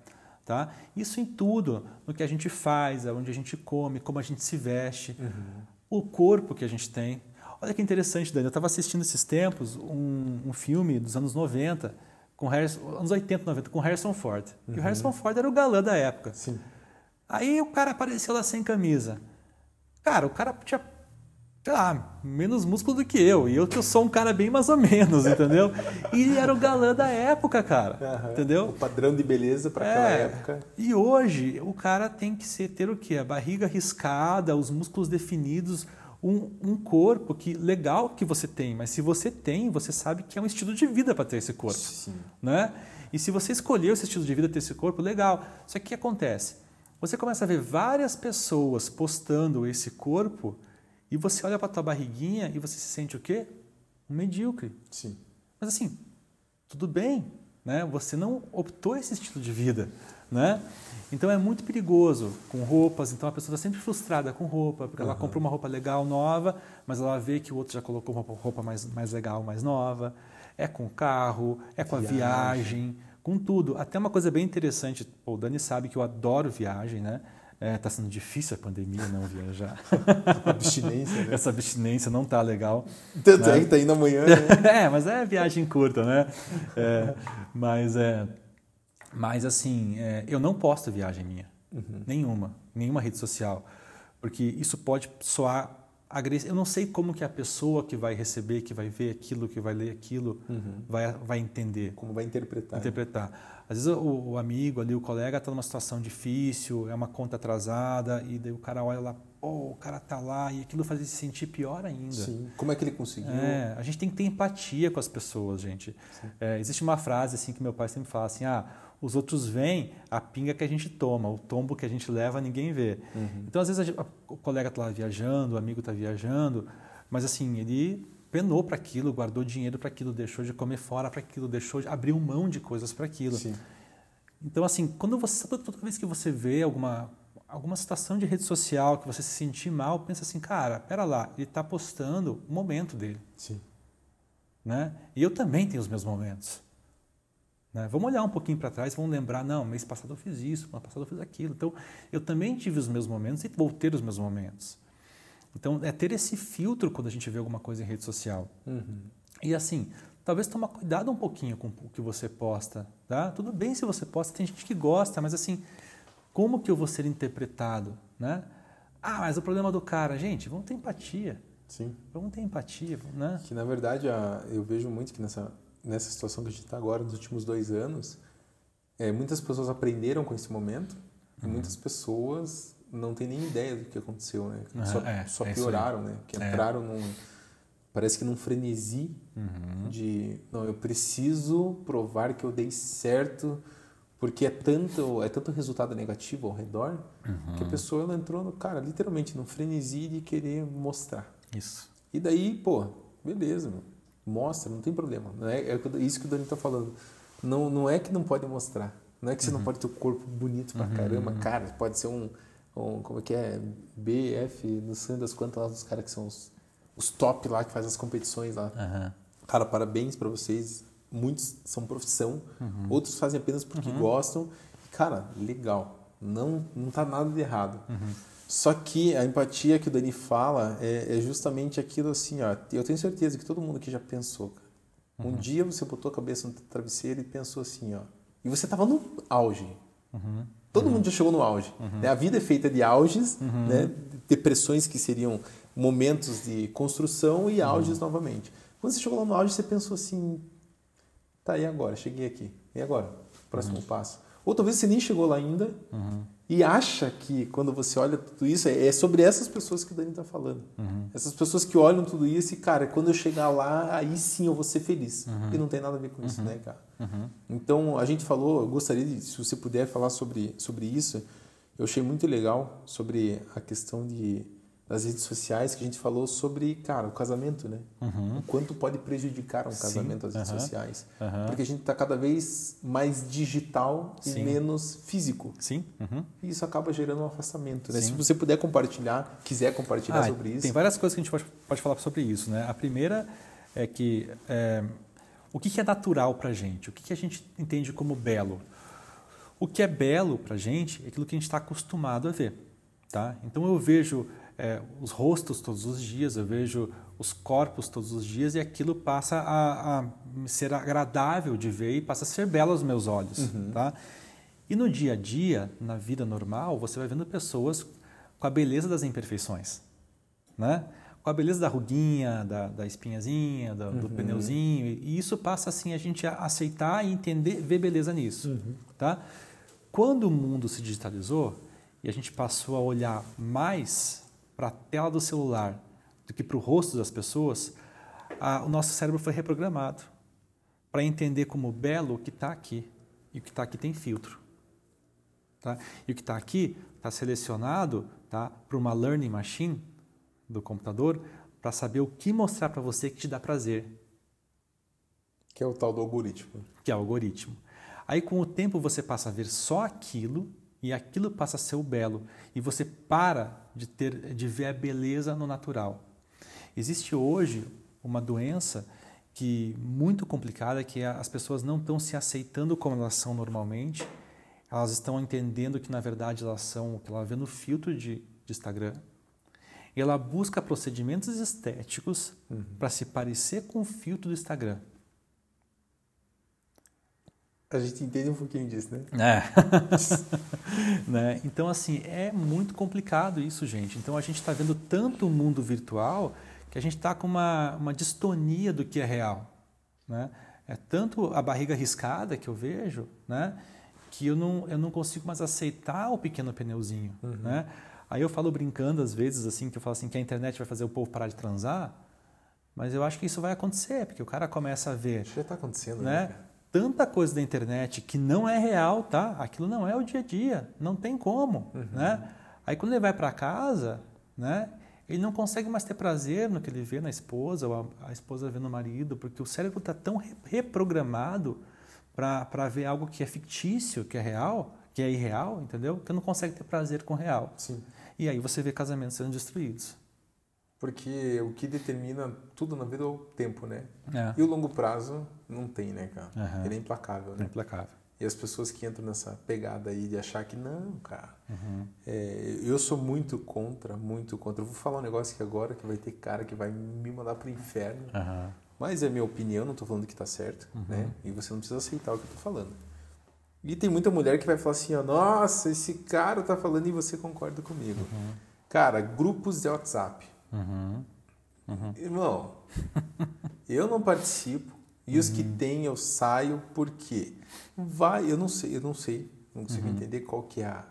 Tá? Isso em tudo, no que a gente faz, onde a gente come, como a gente se veste, uhum. o corpo que a gente tem. Olha que interessante, Dani. Eu estava assistindo esses tempos um, um, filme dos anos 90, com Harrison, anos 80, 90, com Harrison Ford. Uhum. E o Harrison Ford era o galã da época. Sim. Aí o cara apareceu lá sem camisa. Cara, o cara tinha sei lá, menos músculo do que eu. E eu que eu sou um cara bem mais ou menos, entendeu? E ele era o galã da época, cara. Uhum. Entendeu? O padrão de beleza para é. aquela época. E hoje o cara tem que ser, ter o quê? A barriga riscada, os músculos definidos, um, um, corpo que legal que você tem, mas se você tem, você sabe que é um estilo de vida para ter esse corpo, Sim. né? E se você escolheu esse estilo de vida ter esse corpo, legal. Só que o que acontece? Você começa a ver várias pessoas postando esse corpo e você olha para tua barriguinha e você se sente o quê? Um medíocre. Sim. Mas assim, tudo bem, né? Você não optou esse estilo de vida, né? Então é muito perigoso com roupas. Então a pessoa está sempre frustrada com roupa, porque ela compra uma roupa legal, nova, mas ela vê que o outro já colocou uma roupa mais, mais legal, mais nova. É com o carro, é com viagem. a viagem, com tudo. Até uma coisa bem interessante, o Dani sabe que eu adoro viagem, né? Está é, tá sendo difícil a pandemia não viajar. abstinência, né? Essa abstinência não tá legal. Tanto né? é que tá indo amanhã. Né? é, mas é viagem curta, né? É, mas é, mas assim, é, eu não posto viagem minha, uhum. nenhuma, nenhuma rede social, porque isso pode soar agressivo. Eu não sei como que a pessoa que vai receber, que vai ver aquilo, que vai ler aquilo, uhum. vai, vai entender. Como vai interpretar. Interpretar. Né? Às vezes o, o amigo ali, o colega está numa situação difícil, é uma conta atrasada, e daí o cara olha lá, oh, o cara tá lá e aquilo faz ele se sentir pior ainda. Sim. Como é que ele conseguiu? É, a gente tem que ter empatia com as pessoas, gente. É, existe uma frase assim que meu pai sempre fala assim, ah, os outros veem a pinga que a gente toma, o tombo que a gente leva gente vê. Uhum. Então, às vezes, gente, o colega está lá viajando, o amigo está viajando, mas assim, ele penou para aquilo, guardou dinheiro para aquilo, deixou de comer fora para aquilo, deixou de abrir mão de coisas para aquilo. Sim. Então, assim, quando você toda vez que você vê alguma alguma situação de rede social que você se sentir mal, pensa assim, cara, pera lá, ele está postando o momento dele. Sim. Né? E eu também tenho os meus momentos. Né? Vamos olhar um pouquinho para trás, vamos lembrar, não, mês passado eu fiz isso, mês passado eu fiz aquilo. Então, eu também tive os meus momentos e vou ter os meus momentos. Então, é ter esse filtro quando a gente vê alguma coisa em rede social. Uhum. E assim, talvez tomar cuidado um pouquinho com o que você posta. Tá? Tudo bem se você posta, tem gente que gosta, mas assim, como que eu vou ser interpretado? Né? Ah, mas o problema do cara, gente, vamos ter empatia. Sim. Vamos ter empatia, né? Que na verdade eu vejo muito que nessa, nessa situação que a gente está agora, nos últimos dois anos, é, muitas pessoas aprenderam com esse momento uhum. e muitas pessoas não têm nem ideia do que aconteceu, né? Uhum, só, é, só é pioraram, né? Que é. entraram num parece que num frenesi uhum. de não, eu preciso provar que eu dei certo porque é tanto é tanto resultado negativo ao redor uhum. que a pessoa ela entrou no cara literalmente num frenesi de querer mostrar isso e daí pô beleza meu, mostra não tem problema não é, é isso que o Dani está falando não não é que não pode mostrar não é que você uhum. não pode ter o um corpo bonito pra uhum. caramba cara pode ser um, um como é que é BF não sei das quantas lá dos caras que são os, os top lá que faz as competições lá cara parabéns para vocês muitos são profissão, uhum. outros fazem apenas porque uhum. gostam. Cara, legal. Não, não tá nada de errado. Uhum. Só que a empatia que o Dani fala é, é, justamente aquilo assim, ó. Eu tenho certeza que todo mundo aqui já pensou, cara. Um uhum. dia você botou a cabeça no travesseiro e pensou assim, ó. E você tava no auge. Uhum. Todo uhum. mundo já chegou no auge. Né? A vida é feita de auges, né? depressões que seriam momentos de construção e auges novamente. Quando você chegou lá no auge, você pensou assim, Tá, e agora? Cheguei aqui. E agora? Próximo uhum. passo. Ou talvez você nem chegou lá ainda uhum. e acha que quando você olha tudo isso, é, é sobre essas pessoas que o Dani está falando. Uhum. Essas pessoas que olham tudo isso e, cara, quando eu chegar lá, aí sim eu vou ser feliz. Uhum. E não tem nada a ver com isso, uhum. né, cara? Uhum. Então, a gente falou, eu gostaria de, se você puder falar sobre, sobre isso, eu achei muito legal sobre a questão de das redes sociais que a gente falou sobre, cara, o casamento, né? Uhum. O quanto pode prejudicar um casamento as redes uhum. sociais. Porque a gente está cada vez mais digital Sim. e menos físico. Sim. Uhum. E isso acaba gerando um afastamento, né? Se você puder compartilhar, quiser compartilhar ah, sobre isso. Tem várias coisas que a gente pode, pode falar sobre isso, né? A primeira é que é, o que é natural para a gente? O que a gente entende como belo? O que é belo para a gente é aquilo que a gente está acostumado a ver, tá? Então eu vejo é, os rostos todos os dias, eu vejo os corpos todos os dias e aquilo passa a, a ser agradável de ver e passa a ser belo aos meus olhos. Uhum. Tá? E no dia a dia, na vida normal, você vai vendo pessoas com a beleza das imperfeições. Né? Com a beleza da ruguinha, da, da espinhazinha, do, uhum. do pneuzinho. E isso passa assim a gente a aceitar e entender, ver beleza nisso. Uhum. Tá? Quando o mundo se digitalizou e a gente passou a olhar mais para a tela do celular do que para o rosto das pessoas, a, o nosso cérebro foi reprogramado para entender como belo o que está aqui. E o que está aqui tem filtro. Tá? E o que está aqui está selecionado tá, para uma learning machine do computador para saber o que mostrar para você que te dá prazer. Que é o tal do algoritmo. Que é o algoritmo. Aí, com o tempo, você passa a ver só aquilo e aquilo passa a ser o belo e você para de ter de ver a beleza no natural. Existe hoje uma doença que muito complicada que é as pessoas não estão se aceitando como elas são normalmente. Elas estão entendendo que na verdade elas são o que ela vê no filtro de, de Instagram. Ela busca procedimentos estéticos uhum. para se parecer com o filtro do Instagram. A gente entende um pouquinho disso, né? É. né? Então, assim, é muito complicado isso, gente. Então, a gente está vendo tanto o mundo virtual que a gente está com uma, uma distonia do que é real. Né? É tanto a barriga riscada que eu vejo, né? que eu não, eu não consigo mais aceitar o pequeno pneuzinho. Uhum. Né? Aí eu falo brincando às vezes assim, que eu falo assim que a internet vai fazer o povo parar de transar, mas eu acho que isso vai acontecer, porque o cara começa a ver. Já está acontecendo, né? né? Tanta coisa da internet que não é real, tá? Aquilo não é o dia a dia, não tem como, uhum. né? Aí quando ele vai para casa, né? Ele não consegue mais ter prazer no que ele vê na esposa ou a, a esposa vê no marido, porque o cérebro está tão reprogramado para ver algo que é fictício, que é real, que é irreal, entendeu? Que não consegue ter prazer com o real. Sim. E aí você vê casamentos sendo destruídos. Porque o que determina tudo na vida é o tempo, né? É. E o longo prazo não tem, né, cara? Uhum. Ele é implacável, né? É implacável. E as pessoas que entram nessa pegada aí de achar que não, cara. Uhum. É, eu sou muito contra, muito contra. Eu vou falar um negócio aqui agora que vai ter cara que vai me mandar pro inferno. Uhum. Mas é minha opinião, não estou falando que está certo, Uhum. né? E você não precisa aceitar o que eu estou falando. E tem muita mulher que vai falar assim, ó, nossa, esse cara tá falando e você concorda comigo. Uhum. Cara, grupos de WhatsApp. Uhum. Irmão, eu não participo e os Uhum. que tem eu saio porque vai, eu não sei, eu não sei, não consigo Uhum. entender qual que é a,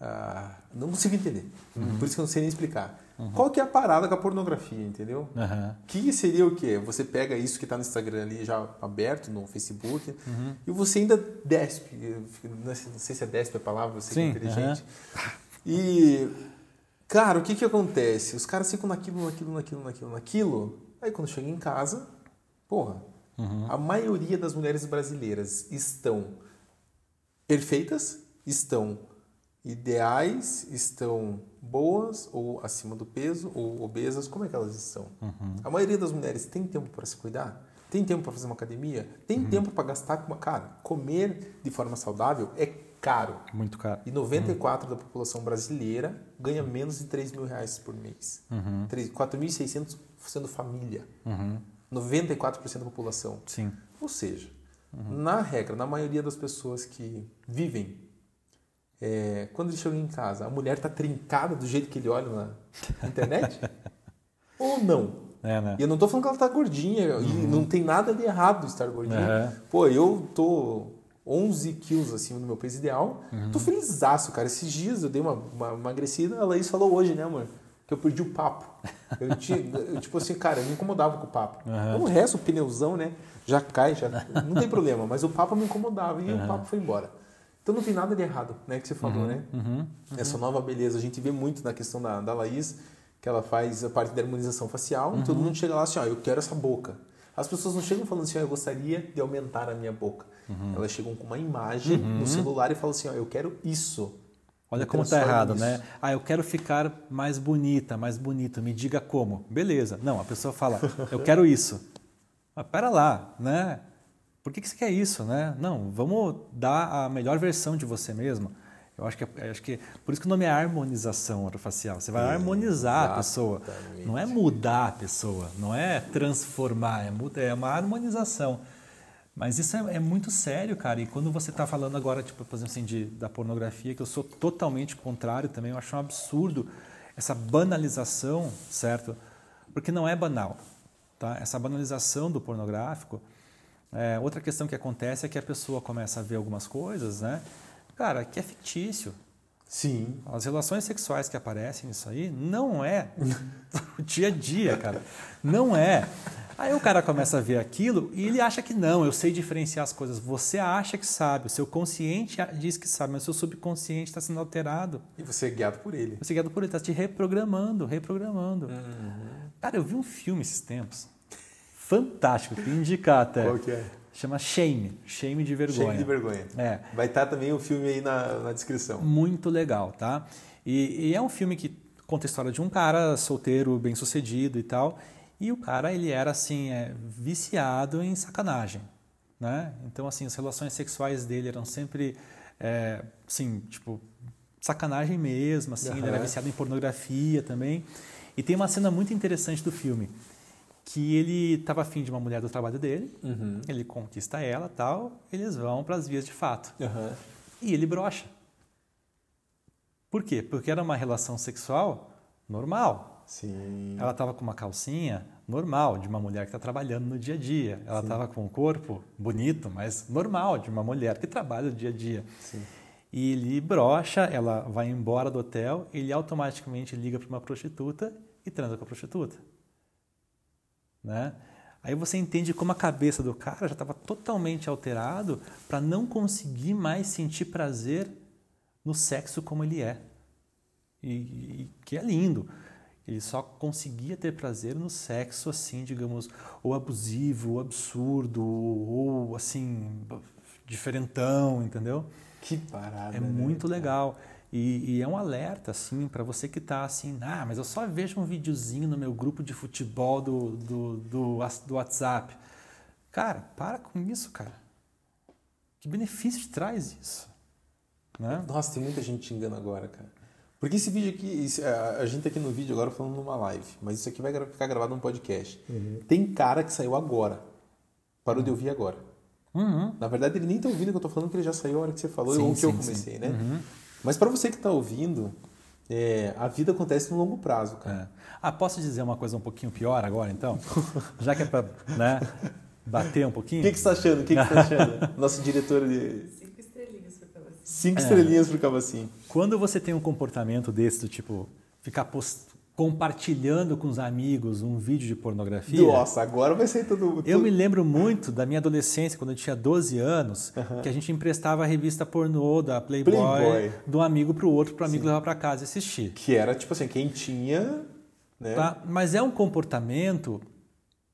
a- não consigo entender. Uhum. Por isso que eu não sei nem explicar. Qual que é a parada com a pornografia, entendeu? Uhum. Que seria o quê? Você pega isso que está no Instagram ali já aberto, no Facebook, Uhum. e você ainda despe. Não sei se é despe a palavra, você que é Sim, inteligente. E, cara, o que que acontece? Os caras ficam naquilo, naquilo, naquilo, naquilo, naquilo. Aí quando chega em casa, porra, Uhum. a maioria das mulheres brasileiras estão perfeitas, estão ideais, estão boas ou acima do peso ou obesas, como é que elas estão? Uhum. A maioria das mulheres tem tempo para se cuidar? Tem tempo para fazer uma academia? Tem Uhum. tempo para gastar com uma cara? Comer de forma saudável é caro. Muito caro. E 94% da população brasileira ganha menos de 3 mil reais por mês. Uhum. 3 4.600 sendo família. Uhum. 94% da população. Sim. Ou seja, na regra, na maioria das pessoas que vivem, é, quando ele chega em casa, a mulher está trincada do jeito que ele olha na internet? ou não? É, né? E eu não tô falando que ela tá gordinha, e não tem nada de errado estar gordinha. Uhum. Pô, eu tô 11 quilos acima do meu peso ideal, tô felizaço, cara. Esses dias eu dei uma, uma emagrecida, a Laís falou hoje, né, amor? Que eu perdi o papo. Eu, tinha, eu, tipo assim, cara, eu me incomodava com o papo. Uhum. O resto, o pneuzão, né, já cai, já não tem problema, mas o papo me incomodava e o papo foi embora. Então não tem nada de errado, né, que você falou, né? Uhum. Essa nova beleza, a gente vê muito na questão da, da Laís, que ela faz a parte da harmonização facial, e todo mundo chega lá assim, ó, eu quero essa boca. As pessoas não chegam falando assim, ó, eu gostaria de aumentar a minha boca. Elas chegam com uma imagem no celular e falam assim, ó, eu quero isso. Olha como tá transformo errado, isso. né? Ah, eu quero ficar mais bonita, mais bonito. Me diga como. Beleza. Não, a pessoa fala, eu quero isso. Mas pera lá, né? Por que, que você quer isso, né? Não, vamos dar a melhor versão de você mesmo. Eu acho que, é- acho que por isso que o nome é harmonização orofacial. Você vai harmonizar a pessoa. Não é mudar a pessoa, não é transformar, é, muda- é uma harmonização. Mas isso é, é muito sério, cara. E quando você está falando agora, tipo, por exemplo, assim, de, da pornografia, que eu sou totalmente contrário também, eu acho um absurdo essa banalização, certo? Porque não é banal, tá? Essa banalização do pornográfico. É, outra questão que acontece é que a pessoa começa a ver algumas coisas, né? Cara, que é fictício. Sim. As relações sexuais que aparecem nisso aí não é o dia a dia, cara. Não é. Aí o cara começa a ver aquilo e ele acha que não, eu sei diferenciar as coisas. Você acha que sabe, o seu consciente diz que sabe, mas o seu subconsciente está sendo alterado. E você é guiado por ele. Você é guiado por ele, está te reprogramando, reprogramando. Cara, eu vi um filme esses tempos, fantástico, que indicar até. Qual que é? Chama Shame, Shame de vergonha. Cheio de vergonha. É. Vai estar também o filme aí na, na descrição. Muito legal, tá? E, e é um filme que conta a história de um cara solteiro, bem sucedido e tal. E o cara, ele era assim, é, viciado em sacanagem, né? Então, assim, as relações sexuais dele eram sempre, é, assim, tipo, sacanagem mesmo, assim. Ele era viciado em pornografia também. E tem uma cena muito interessante do filme, que ele estava afim de uma mulher do trabalho dele, Uhum. ele conquista ela tal, eles vão para as vias de fato. Aham. E ele brocha. Por quê? Porque era uma relação sexual normal. Sim. Ela estava com uma calcinha normal, de uma mulher que está trabalhando no dia a dia. Ela estava com um corpo bonito, mas normal, de uma mulher que trabalha no dia a dia. Sim. E ele brocha, ela vai embora do hotel, ele automaticamente liga para uma prostituta e transa com a prostituta. Né? Aí você entende como a cabeça do cara já estava totalmente alterado para não conseguir mais sentir prazer no sexo como ele é. E, e, que é lindo. Ele só conseguia ter prazer no sexo assim, digamos, ou abusivo, ou absurdo, ou assim, diferentão, entendeu? Que parada. É né, muito legal. E, e, é um alerta, assim, para você que está assim, ah, mas eu só vejo um videozinho no meu grupo de futebol do, do, do, do WhatsApp. Cara, para com isso, cara. Que benefício te traz isso? Né? Nossa, tem muita gente xingando agora, cara. Porque esse vídeo aqui, a gente tá aqui no vídeo agora falando numa live, mas isso aqui vai ficar gravado num podcast. Uhum. Tem cara que saiu agora. Parou uhum. de ouvir agora. Uhum. Na verdade, ele nem tá ouvindo o que eu tô falando, porque ele já saiu a hora que você falou sim, ou que sim, eu comecei, sim. né? Mas para você que tá ouvindo, é, a vida acontece no longo prazo, cara. É. Ah, posso dizer uma coisa um pouquinho pior agora, então? Já que é para né, bater um pouquinho? O que, que você tá achando? O que, que você tá achando? Nosso diretor de... Cinco estrelinhas pro Cavacim. Cinco é. estrelinhas pro Cavacim. Quando você tem um comportamento desse, do tipo, ficar post compartilhando com os amigos um vídeo de pornografia. Nossa, agora vai ser tudo. Eu me lembro muito da minha adolescência, quando eu tinha 12 anos, que a gente emprestava a revista pornô da Playboy, Playboy. de um amigo para o outro, para o amigo levar para casa e assistir. Que era tipo assim, quem tinha. Né? Tá? Mas é um comportamento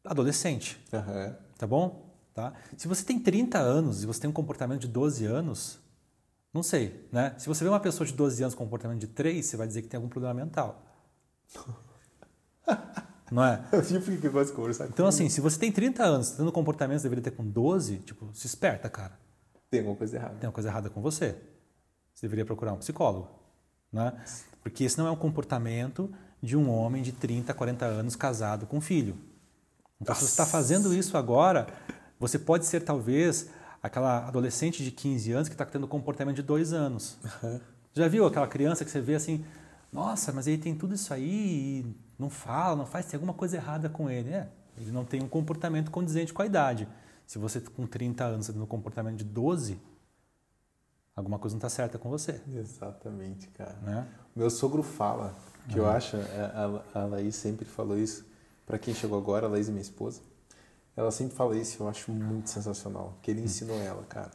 adolescente. Uhum. Tá bom? Tá? Se você tem 30 anos e você tem um comportamento de 12 anos, não sei, né? Se você vê uma pessoa de 12 anos com um comportamento de 3, você vai dizer que tem algum problema mental. Não é? Eu de conversar Então, assim, se você tem 30 anos, tendo comportamentos que deveria ter com 12, tipo, se esperta, cara. Tem alguma coisa errada. Tem alguma coisa errada com você. Você deveria procurar um psicólogo. Né? Porque esse não é um comportamento de um homem de 30, 40 anos casado com um filho. Então, Nossa. se você está fazendo isso agora, você pode ser, talvez, aquela adolescente de 15 anos que está tendo comportamento de 2 anos. Uhum. Já viu aquela criança que você vê assim, nossa, mas ele tem tudo isso aí e não fala, não faz, tem alguma coisa errada com ele. É, ele não tem um comportamento condizente com a idade. Se você com 30 anos está tendo um comportamento de 12, alguma coisa não está certa com você. Exatamente, cara. Né? Meu sogro fala, que uhum. eu acho, é, a, a Laís sempre falou isso, para quem chegou agora, a Laís é minha esposa, ela sempre fala isso, eu acho muito sensacional, que ele ensinou ela, cara.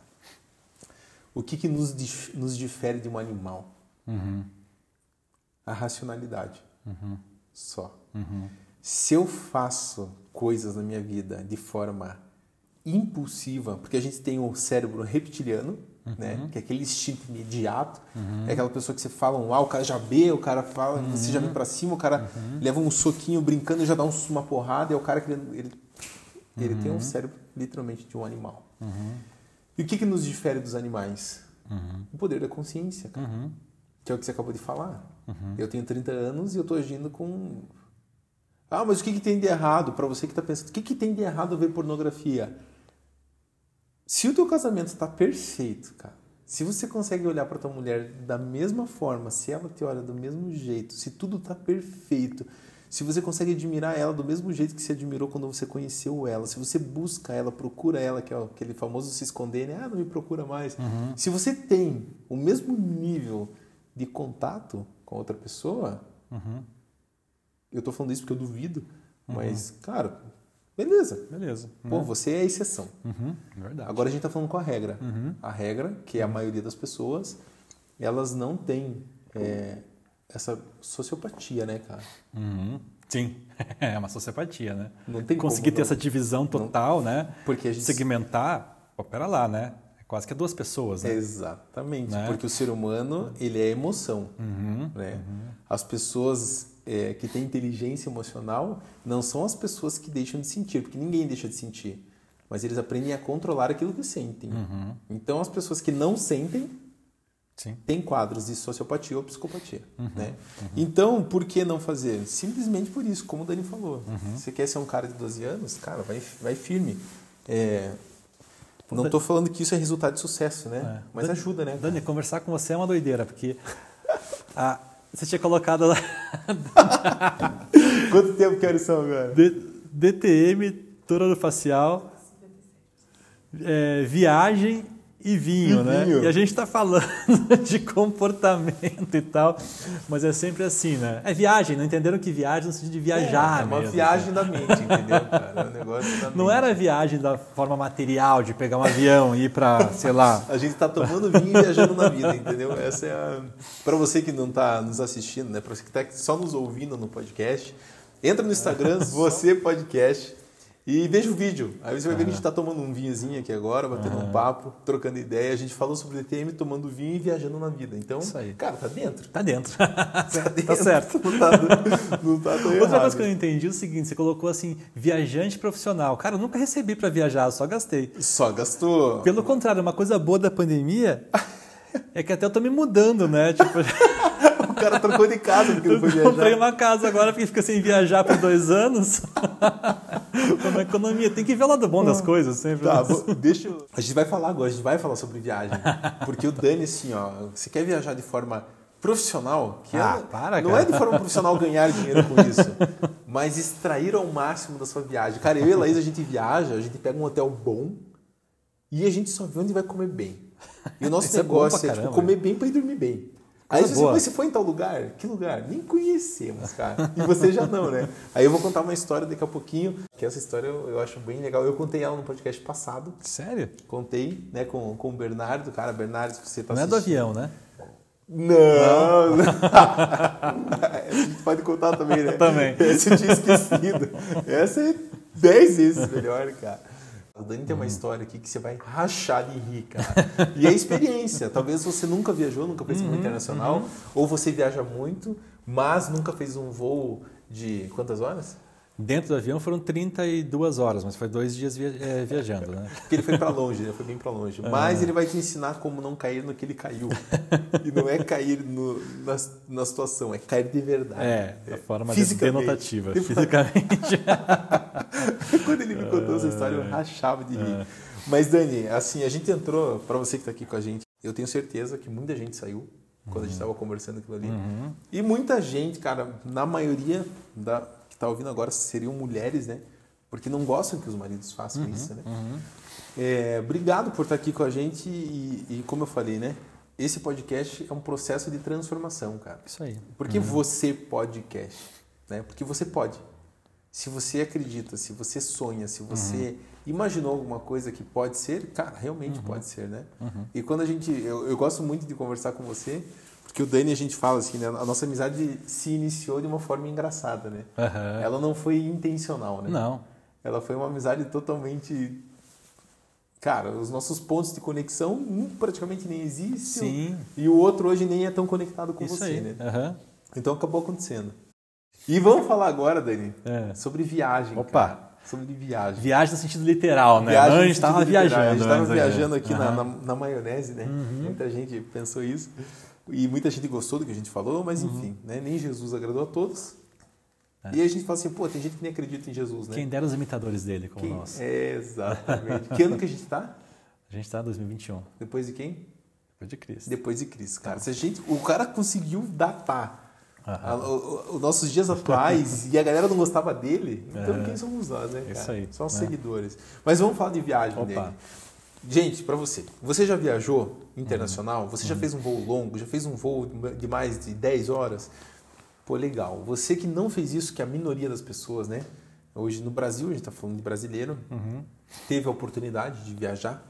O que, que nos, nos difere de um animal? Uhum a racionalidade. Uhum. Só. Uhum. Se eu faço coisas na minha vida de forma impulsiva, porque a gente tem o cérebro reptiliano, uhum. né? Que é aquele instinto imediato. Uhum. É aquela pessoa que você fala um ah, o cara já vê, o cara fala, uhum. você já vem para cima, o cara uhum. leva um soquinho brincando e já dá um, uma porrada, e é o cara que ele, ele, ele tem um cérebro literalmente de um animal. E o que, que nos difere dos animais? O poder da consciência, cara. Que é o que você acabou de falar. Uhum. Eu tenho 30 anos e eu estou agindo com. Ah, mas o que, que tem de errado? Para você que está pensando, o que, que tem de errado ver pornografia? Se o teu casamento está perfeito, cara, se você consegue olhar para tua mulher da mesma forma, se ela te olha do mesmo jeito, se tudo está perfeito, se você consegue admirar ela do mesmo jeito que você admirou quando você conheceu ela, se você busca ela, procura ela, que é aquele famoso se esconder, né? Ah, não me procura mais. Uhum. Se você tem o mesmo nível de contato com outra pessoa, uhum. eu tô falando isso porque eu duvido, uhum. mas, cara, beleza. Beleza. Pô, você é a exceção. Uhum. Verdade. Agora a gente tá falando com a regra. Uhum. A regra, que é a maioria das pessoas, elas não têm é, essa sociopatia, né, cara? Uhum. Sim, é uma sociopatia, né? Não tem Conseguir como, ter não. essa divisão total, não. né? Porque a gente... Segmentar, opera lá, né? Quase que é duas pessoas, né? Exatamente, né? porque o ser humano ele é emoção, uhum, né? Uhum. As pessoas é, que têm inteligência emocional não são as pessoas que deixam de sentir, porque ninguém deixa de sentir, mas eles aprendem a controlar aquilo que sentem. Uhum. Então as pessoas que não sentem Sim. têm quadros de sociopatia ou psicopatia, uhum, né? uhum. Então por que não fazer? Simplesmente por isso, como o Dani falou. Uhum. Você quer ser um cara de 12 anos, cara, vai, vai firme. É, não estou falando que isso é resultado de sucesso, né? É. Mas Dani, ajuda, né? Dani, conversar com você é uma doideira, porque a, você tinha colocado lá. Quanto tempo que são agora? D, DTM, facial, é, viagem e vinho, E né? vinho. E a gente está falando de comportamento e tal, mas é sempre assim, né? É viagem, não entenderam que viagem no sentido de viajar É, é uma mesmo, viagem da mente, entendeu, cara? É um negócio da Não mente. era viagem da forma material, de pegar um avião e ir para, sei lá. A gente tá tomando vinho e viajando na vida, entendeu? Essa é a. Pra você que não tá nos assistindo, né? Pra você que tá só nos ouvindo no podcast, entra no Instagram, você podcast, e veja o vídeo. Aí você vai ver que a gente tá tomando um vinhozinho aqui agora, batendo um papo, trocando ideia. A gente falou sobre DTM, tomando vinho e viajando na vida. Então, Isso aí. cara, tá dentro. Tá dentro. Tá, dentro. tá certo. Não tá, não tá Outra errado. coisa que eu não entendi é o seguinte: você colocou assim, viajante profissional. Cara, eu nunca recebi para viajar, só gastei. Só gastou. Pelo contrário, uma coisa boa da pandemia é que até eu tô me mudando, né? Tipo, O cara trocou de casa porque não foi eu comprei viajar. uma casa agora porque fica sem viajar por dois anos. Uma economia. Tem que ver o lado bom das coisas sempre. Tá, né? vou- deixa eu... A gente vai falar agora, a gente vai falar sobre viagem. Porque o Dani, assim, ó, você quer viajar de forma profissional, que Ah, é- para, não cara. é de forma profissional ganhar dinheiro com isso, mas extrair ao máximo da sua viagem. Cara, eu e a Laís, a gente viaja, a gente pega um hotel bom e a gente só vê onde vai comer bem. E o nosso Isso é negócio pra é, tipo, comer bem para ir dormir bem. Aí Coisa você, mas você foi em tal lugar? Que lugar? Nem conhecemos, cara. E você já não, né? Aí eu vou contar uma história daqui a pouquinho, que essa história eu, eu acho bem legal. Eu contei ela no podcast passado. Sério? Contei, né, com, com o Bernardo. Cara, Bernardo, se você tá Não é do assistindo- avião, né? Não! a gente pode contar também, né? Também. Essa eu tinha esquecido. Essa é 10 vezes melhor, cara. O Dani tem uma história aqui que você vai rachar de rir, cara. E é experiência. Talvez você nunca viajou, nunca fez voo internacional, ou você viaja muito, mas nunca fez um voo de quantas horas? Dentro do avião foram 32 horas, mas foi dois dias via- eh, viajando, né? Porque ele foi pra longe, ele foi bem pra longe. Mas ele vai te ensinar como não cair no que ele caiu. E não é cair no- na, na situação, é cair de verdade. É, da forma Fisicamente. denotativa. Fisicamente. Quando ele me contou essa história, eu rachava de rir. Mas, Dani, assim, a gente entrou, pra você que tá aqui com a gente, eu tenho certeza que muita gente saiu quando a gente tava conversando aquilo ali. E muita gente, cara, na maioria da, que tá ouvindo agora seriam mulheres, né? Porque não gostam que os maridos façam isso, né? É, obrigado por estar aqui com a gente e, e, como eu falei, né? Esse podcast é um processo de transformação, cara. Isso aí. Por que você podcast? Né? Porque você pode. Se você acredita, se você sonha, se você imaginou alguma coisa que pode ser, cara, realmente pode ser, né? E quando a gente. Eu, eu gosto muito de conversar com você, porque o Dani a gente fala assim, né? A nossa amizade se iniciou de uma forma engraçada, né? Aham. Ela não foi intencional, né? Não. Ela foi uma amizade totalmente. Cara, os nossos pontos de conexão um praticamente nem existem. Sim. E o outro hoje nem é tão conectado com Isso você, aí. né? Aham. Então acabou acontecendo. E vamos falar agora, Dani, É. sobre viagem. Opa. cara. Sobre viagem. Viagem no sentido literal, né? Viagem Não, a gente estava viajando. A gente estava viajando aqui na. Uhum. na, na maionese, né? Muita gente pensou isso. E muita gente gostou do que a gente falou, mas Uhum. enfim, né? nem Jesus agradou a todos. E aí a gente fala assim, pô, tem gente que nem acredita em Jesus, né? É. Quem dera os imitadores dele, como Quem- nós. É, exatamente. que ano que a gente tá? A gente está em 2021, Depois de quem? depois de Cristo. Depois de Cristo, Tá. cara. Se a gente, o cara conseguiu datar os nossos dias atuais e a galera não gostava dele, então quem somos nós, né, cara? Isso aí, Só os né? seguidores. Mas vamos falar de viagem Opa. dele. Gente, pra você, você já viajou internacional? Você Uhum. já fez um voo longo? Já fez um voo de mais de 10 horas? Pô, legal. Você que não fez isso, que é a minoria das pessoas, né? Hoje no Brasil, a gente tá falando de brasileiro, Uhum. teve a oportunidade de viajar.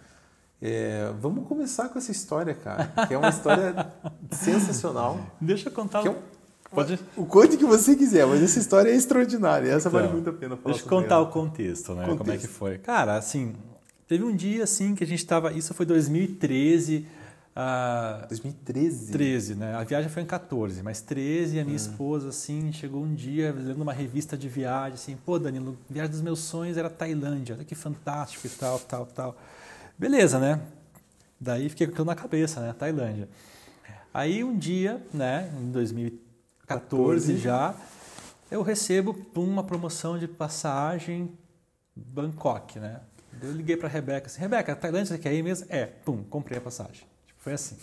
É, vamos começar com essa história, cara, que é uma história sensacional. Deixa eu contar. Que é um- Pode... O quanto que você quiser, mas essa história é extraordinária. Essa vale Então, muito a pena falar Deixa eu contar ela. o contexto, né? Como é Contexto. que foi. Cara, assim, teve um dia assim que a gente estava. Isso foi 2013. ah, 2013. 13, né? A viagem foi em 14, mas 13, a Hum. minha esposa, assim, chegou um dia lendo uma revista de viagem, assim, pô, Danilo, a viagem dos meus sonhos era Tailândia, olha que fantástico e tal, tal, tal. Beleza, né? Daí fiquei com aquilo na cabeça, né? Tailândia. Aí um dia, né, em 2014 14. já, eu recebo uma promoção de passagem Bangkok, né? Eu liguei pra Rebeca assim, Rebeca, Tailândia você quer ir mesmo? É, pum, comprei a passagem. Tipo, foi assim.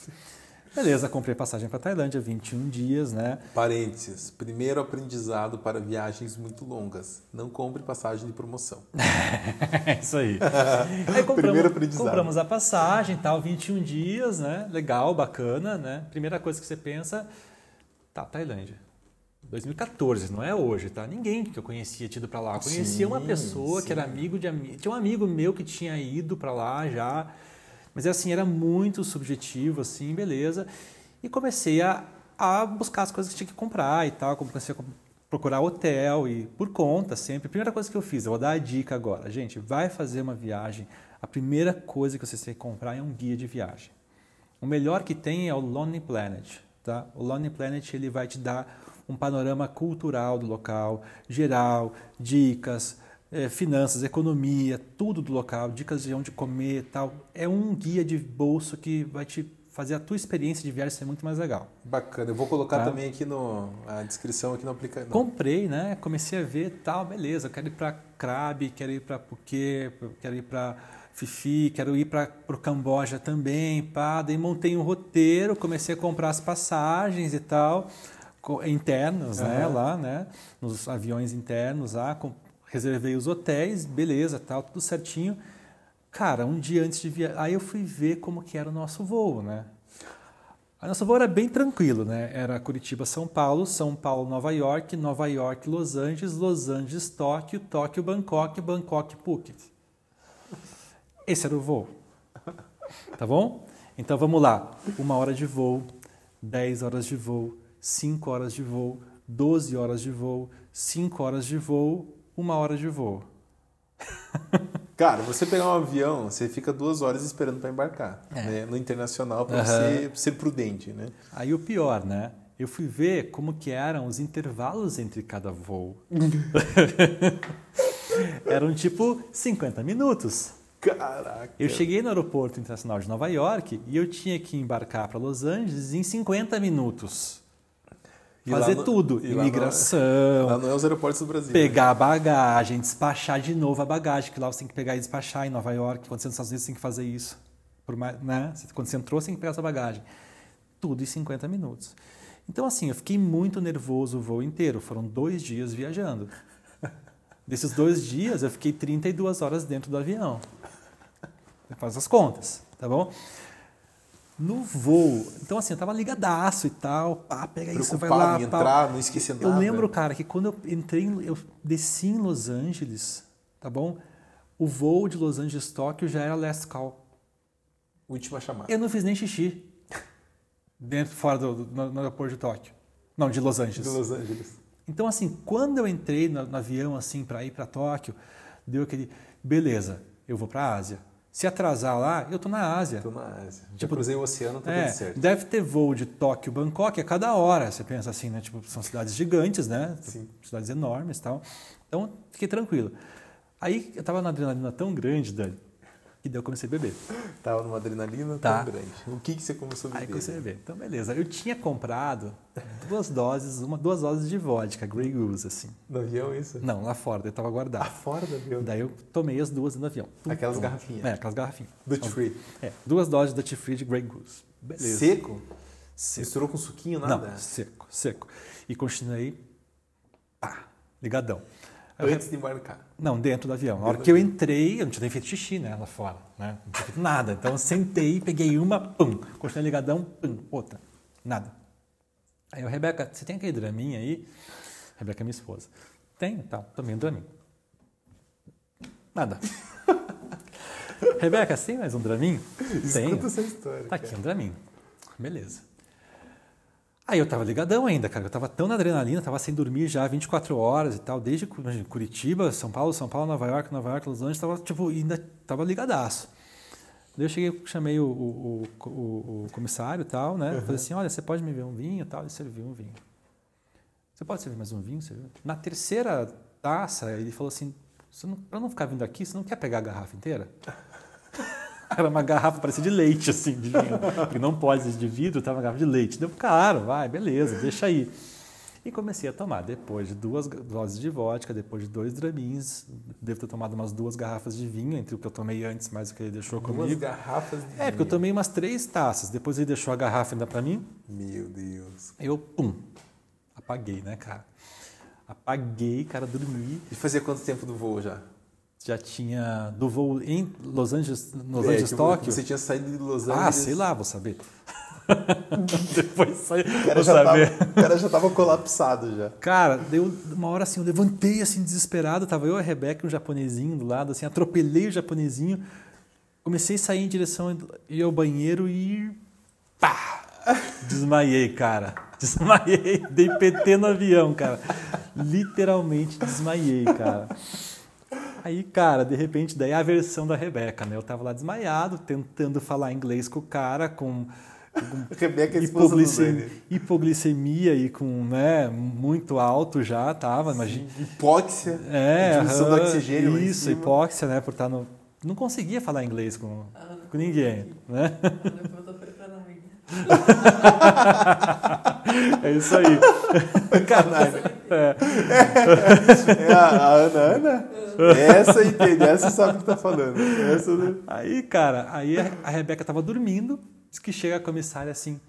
Beleza, comprei passagem para Tailândia, 21 dias, né? Parênteses, primeiro aprendizado para viagens muito longas. Não compre passagem de promoção. Isso aí. aí compramos, primeiro aprendizado. compramos a passagem, tal, 21 dias, né? Legal, bacana, né? Primeira coisa que você pensa, tá, Tailândia. 2014, não é hoje, tá? Ninguém que eu conhecia tinha ido para lá. Eu conhecia Sim, uma pessoa sim. que era amigo de amigo. Tinha um amigo meu que tinha ido para lá já. Mas assim, era muito subjetivo, assim, beleza. E comecei a, a buscar as coisas que tinha que comprar e tal. Comecei a procurar hotel e por conta sempre. Primeira coisa que eu fiz, eu vou dar a dica agora. Gente, vai fazer uma viagem. A primeira coisa que você tem que comprar é um guia de viagem. O melhor que tem é o Lonely Planet. Tá? O Lonely Planet ele vai te dar um panorama cultural do local, geral, dicas, eh, finanças, economia, tudo do local, dicas de onde comer tal. É um guia de bolso que vai te fazer a tua experiência de viagem ser muito mais legal. Bacana. Eu vou colocar Tá. também aqui no a descrição aqui no aplicativo. Comprei, né? Comecei a ver tal, beleza. Eu quero ir para Krabi, quero ir para Phuket, quero ir para Fifi, quero ir para o Camboja também, pá. Daí montei um roteiro, comecei a comprar as passagens e tal, internos, né? Aham. Lá, né? Nos aviões internos lá, com- reservei os hotéis, beleza, tal, tudo certinho. Cara, um dia antes de viajar, aí eu fui ver como que era o nosso voo, né? A nosso voo era bem tranquilo, né? Era Curitiba, São Paulo, São Paulo, Nova York, Nova York, Los Angeles, Los Angeles, Tóquio, Tóquio, Bangkok, Bangkok, Phuket. Esse era o voo. Tá bom? Então vamos lá. Uma hora de voo, 10 horas de voo, 5 horas de voo, 12 horas de voo, 5 horas de voo, uma hora de voo. Cara, você pegar um avião, você fica duas horas esperando para embarcar. É. né? No internacional, para Aham. você ser prudente, né? Aí o pior, né? Eu fui ver como que eram os intervalos entre cada voo. Eram tipo 50 minutos. Caraca. Eu cheguei no aeroporto internacional de Nova York e eu tinha que embarcar para Los Angeles em 50 minutos. Fazer no- tudo, e lá imigração, Lá não é os aeroportos do Brasil. pegar a bagagem, despachar de novo a bagagem, que lá você tem que pegar e despachar em Nova York. Quando você nos Estados Unidos, você tem que fazer isso. Por mais, né? Quando você entrou, você tem que pegar sua bagagem. Tudo em 50 minutos. Então, assim, eu fiquei muito nervoso o voo inteiro. Foram dois dias viajando. Desses dois dias, eu fiquei 32 horas dentro do avião. Faz as contas, tá bom? No voo, então assim, eu tava ligadaço e tal, pá, pega isso, vai lá, em entrar, não esquecer nada. Eu lembro, cara, que quando eu entrei, eu desci em Los Angeles, tá bom? O voo de Los Angeles Tóquio já era last call. Última chamada. Eu não fiz nem xixi dentro, fora do, do- no, no aeroporto de Tóquio. Não, de Los Angeles. De Los Angeles. Então, assim, quando eu entrei no, no avião, assim, para ir para Tóquio, deu aquele, beleza, eu vou para a Ásia. Se atrasar lá, eu tô na Ásia. Tô na Ásia. Já Tipo, cruzei o oceano, tá É, tudo certo. deve ter voo de Tóquio, Bangkok a cada hora. Você pensa assim, né? Tipo, são cidades gigantes, né? Sim. Cidades enormes e tal. Então, fiquei tranquilo. Aí, eu tava na adrenalina tão grande, Dani, que daí eu comecei a beber. Tava numa adrenalina Tá. tão grande. O que, que você começou a Aí beber? comecei a beber. Então, beleza. Eu tinha comprado duas doses, uma, duas doses de vodka, Grey Goose, assim. No avião, isso? Não, lá fora, eu tava Ah, guardado. fora do avião. Daí eu tomei as duas no avião. Aquelas garrafinhas. É, aquelas garrafinhas. Duty free. É, duas doses Duty Free de Grey Goose. Beleza. Seco? Seco. Misturou com suquinho, nada? Não, seco, seco. E continuei, pá, ligadão. Antes de embarcar. não, dentro do avião. Na hora que eu entrei, eu não tinha nem feito xixi, né, lá fora, né? Não tinha feito nada. Então eu sentei, peguei uma, pum, continuei ligadão, pum, outra, nada. Aí eu, Rebeca, você tem aquele draminha aí? Rebeca é minha esposa. Tenho, tá, tomei um draminho. Nada. Rebeca, tem mais um draminho? Tenho. Escuta essa história. Tá aqui, cara. um Dramin. Beleza. Aí eu tava ligadão ainda, cara. Eu tava tão na adrenalina, tava sem dormir já 24 horas e tal, desde imagina, Curitiba, São Paulo, São Paulo, Nova York, Nova York, Los Angeles, tava tipo, ainda tava ligadaço. Daí eu cheguei, chamei o, o, o- o- o comissário e tal, né? Falei assim: olha, você pode me ver um vinho e tal? Ele serviu um vinho. Você pode servir mais um vinho? Serviu. Na terceira taça, ele falou assim: "Você não- pra não ficar vindo aqui, você não quer pegar a garrafa inteira? Era uma garrafa, parecia de leite, assim, de vinho. Porque não pode ser de vidro, tava uma garrafa de leite. Deu, claro, vai, beleza, deixa aí. E comecei a tomar. Depois de duas doses de vodka, depois de dois dramins, devo ter tomado umas duas garrafas de vinho, entre o que eu tomei antes mais o que ele deixou Duas comigo. garrafas de É, porque eu tomei umas três taças. Depois ele deixou a garrafa ainda pra mim. Meu Deus. Eu, pum, apaguei, né, cara? Apaguei, cara, dormi. E fazia quanto tempo do voo já? Já tinha do voo em Los Angeles, Los É, Angeles, Tóquio. Você tinha saído de Los Ah, Angeles. sei lá, vou saber. Depois sai, O cara, já saber. tava, o cara já tava colapsado já. Cara, deu uma hora assim, eu levantei assim desesperado, tava eu e a Rebeca e um japonesinho do lado, assim, atropelei o japonesinho, comecei a sair em direção ir ao banheiro e pá! Desmaiei, cara. Desmaiei, dei PT no avião, cara. Literalmente desmaiei, cara. Aí, cara, de repente, daí a versão da Rebeca, né? Eu tava lá desmaiado, tentando falar inglês com o cara, com Rebeca é hipoglicemia, Dani. hipoglicemia e com, né, muito alto já tava, imagina. Hipóxia. É, diminuição do oxigênio Isso, hipóxia, né, por estar no não conseguia falar inglês com, Ah, com ninguém, né? Depois É isso aí. Canalha. É. É a, a Ana Ana? Essa entende, essa sabe o que tá falando. Essa? Aí, cara, aí a a Rebeca tava dormindo, diz que chega a comissária assim,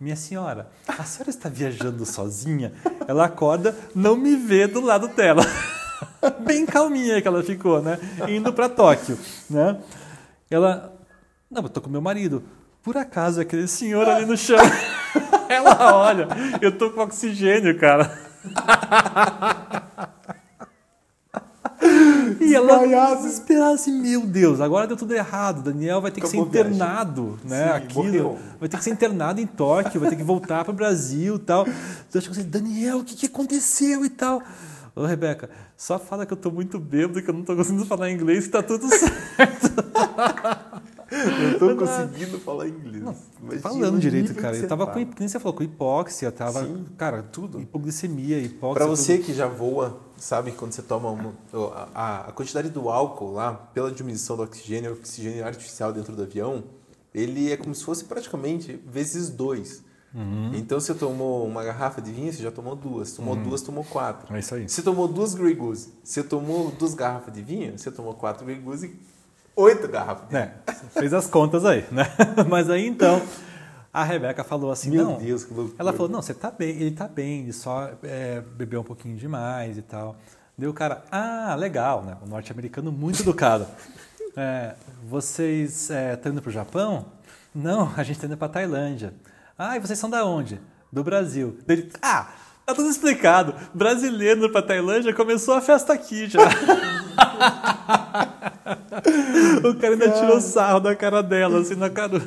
minha senhora, a senhora está viajando sozinha? Ela acorda, não me vê do lado dela. Bem calminha que ela ficou, né? Indo para Tóquio, né? Ela, não, eu tô com meu marido. Por acaso aquele senhor ali no chão? Ela olha, eu tô com oxigênio, cara. E ela Desmaiado. desesperada assim, meu Deus, agora deu tudo errado. Daniel vai ter que Acabou ser viagem. internado, né? Sim, Aqui, morreu. vai ter que ser internado em Tóquio, vai ter que voltar para o Brasil e tal. Então eu acho assim, Daniel, o que, que aconteceu e tal? Ô, Rebeca, só fala que eu tô muito bêbado, que eu não tô conseguindo falar inglês, que tá tudo certo. Eu tô conseguindo falar inglês. Imagina Falando direito, cara. Eu tava tá. com, nem você falou, com hipóxia, tava, Sim, cara, tudo. hipoglicemia, hipóxia. Pra tudo. você que já voa, sabe quando você toma uma- a, a quantidade do álcool lá, pela diminuição do oxigênio, oxigênio artificial dentro do avião, ele é como se fosse praticamente vezes dois. Uhum. Então você tomou uma garrafa de vinho, você já tomou duas. Tomou duas, tomou quatro. É isso aí. Você tomou duas Grey Goose, você tomou duas garrafas de vinho, você tomou quatro Grey Goose e oito garrafas de vinho. É, fez as contas aí, né? Mas aí então, a Rebeca falou assim: Meu não. Deus, que loucura. Ela falou: não, você tá bem, ele tá bem, ele só é, bebeu um pouquinho demais e tal. Deu o cara, ah, legal, né? O norte-americano muito educado. É, vocês estão indo pro Japão? Não, a gente tá indo pra Tailândia. Ah, e vocês são da onde? Do Brasil. Ele, ah, tá tudo explicado. Brasileiro pra Tailândia começou a festa aqui já. o cara ainda tirou sarro da cara dela, assim, na cara do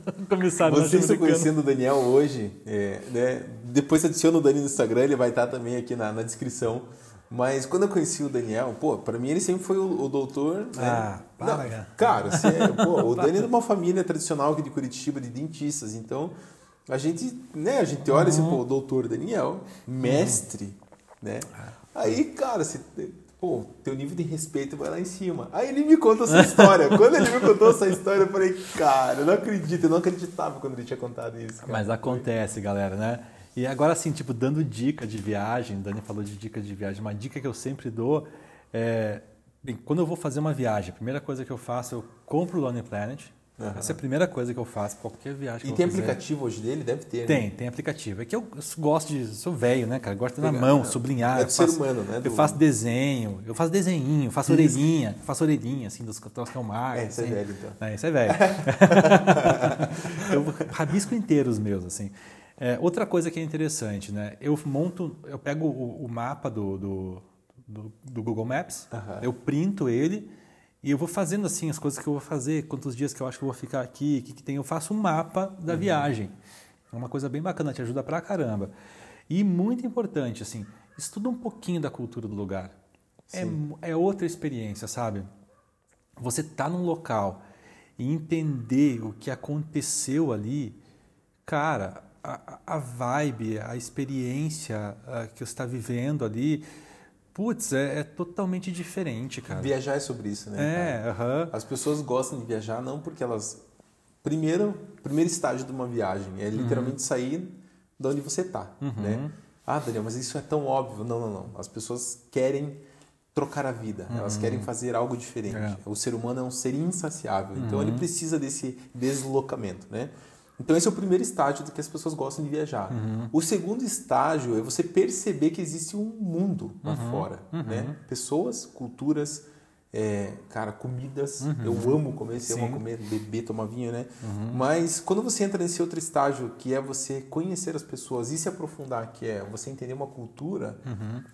comissário Vocês estão conhecendo o Daniel hoje, é, né? Depois adiciona o Dani no Instagram, ele vai estar também aqui na, na descrição. Mas quando eu conheci o Daniel, pô, pra mim ele sempre foi o, o doutor. Né? Ah, para, Não, cara. cara, é- pô, o Dani é de uma família tradicional aqui de Curitiba, de dentistas. Então, a gente, né, a gente olha assim, pô, o doutor Daniel, mestre, né? Aí, cara, você, pô, teu nível de respeito vai lá em cima. Aí ele me conta essa história. quando ele me contou essa história, eu falei, cara, eu não acredito, eu não acreditava quando ele tinha contado isso. cara. Mas acontece, galera, né? E agora, assim, tipo, dando dica de viagem, o Dani falou de dica de viagem, uma dica que eu sempre dou é. Bem, quando eu vou fazer uma viagem, a primeira coisa que eu faço, eu compro o Lonely Planet. Aham. Essa é a primeira coisa que eu faço, qualquer viagem E eu tem aplicativo hoje dele? Deve ter. né? Tem, tem aplicativo. É que eu gosto de. Sou velho, né, cara? Gosto de ter na mão, né? sublinhar. É eu do ser faço- humano, né? Eu Do- faço desenho, eu faço desenhinho, faço orelhinha, faço orelhinha, assim, dos troços que eu marco. É, isso é assim. velho, então. É, isso é velho. eu rabisco inteiro os meus, assim. É, outra coisa que é interessante, né? Eu monto, eu pego o, o mapa do, do, do- do Google Maps, Aham. eu printo ele e eu vou fazendo assim as coisas que eu vou fazer, quantos dias que eu acho que eu vou ficar aqui, o que, que tem. Eu faço um mapa da Uhum. viagem. É uma coisa bem bacana, te ajuda pra caramba. E muito importante, assim, estuda um pouquinho da cultura do lugar. É, é outra experiência, sabe? Você tá num local e entender o que aconteceu ali, cara, a, a- a vibe, a experiência ah, que você está vivendo ali, putz, é, é totalmente diferente, cara. Viajar é sobre isso, né? É, aham. As pessoas gostam de viajar não porque elas. Primeiro, primeiro estágio de uma viagem é literalmente sair de onde você está, né? Ah, Daniel, mas isso é tão óbvio. Não, não, não. As pessoas querem trocar a vida, elas querem fazer algo diferente. É. O ser humano é um ser insaciável, então ele precisa desse deslocamento, né? Então esse é o primeiro estágio do que as pessoas gostam de viajar. O segundo estágio é você perceber que existe um mundo lá fora, né? Pessoas, culturas, é, cara, comidas. Eu amo comer, Sim. comer, beber, tomar vinho, né? Mas quando você entra nesse outro estágio, que é você conhecer as pessoas e se aprofundar, que é você entender uma cultura,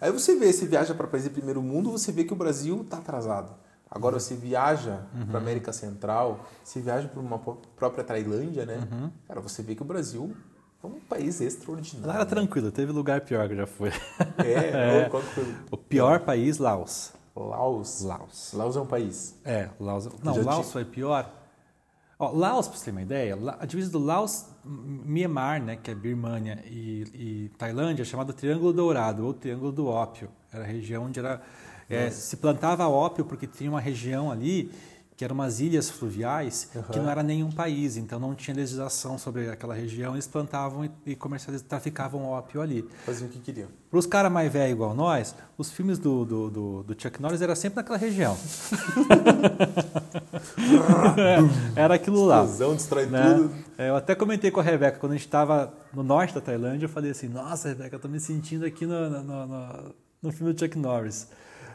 aí você vê, você viaja para países de primeiro mundo, você vê que o Brasil está atrasado. Agora você viaja para América Central, você viaja para uma pró- própria Tailândia, né? Cara, você vê que o Brasil é um país extraordinário. Lá era tranquilo, teve lugar pior que já fui. É, qual que foi? O pior país, Laos. Laos. Laos. Laos é um país. É, Laos. Não, Já Laos foi pior. Ó, Laos, pra você ter uma ideia, a divisa do Laos, Myanmar, né, que é Birmânia e, e Tailândia, é chamada Triângulo Dourado ou Triângulo do Ópio. Era a região onde era, é, se plantava ópio porque tinha uma região ali que eram umas ilhas fluviais que Aham. não era nenhum país, então não tinha legislação sobre aquela região, eles plantavam e, e comercializavam, traficavam ópio ali. Faziam o que queriam. Para os caras mais velhos igual nós, os filmes do, do, do, do Chuck Norris era sempre naquela região. Era aquilo lá. Explosão, destrói né? tudo. É, eu até comentei com a Rebeca, quando a gente estava no norte da Tailândia, eu falei assim, nossa, Rebeca, eu tô me sentindo aqui no, no, no, no filme do Chuck Norris.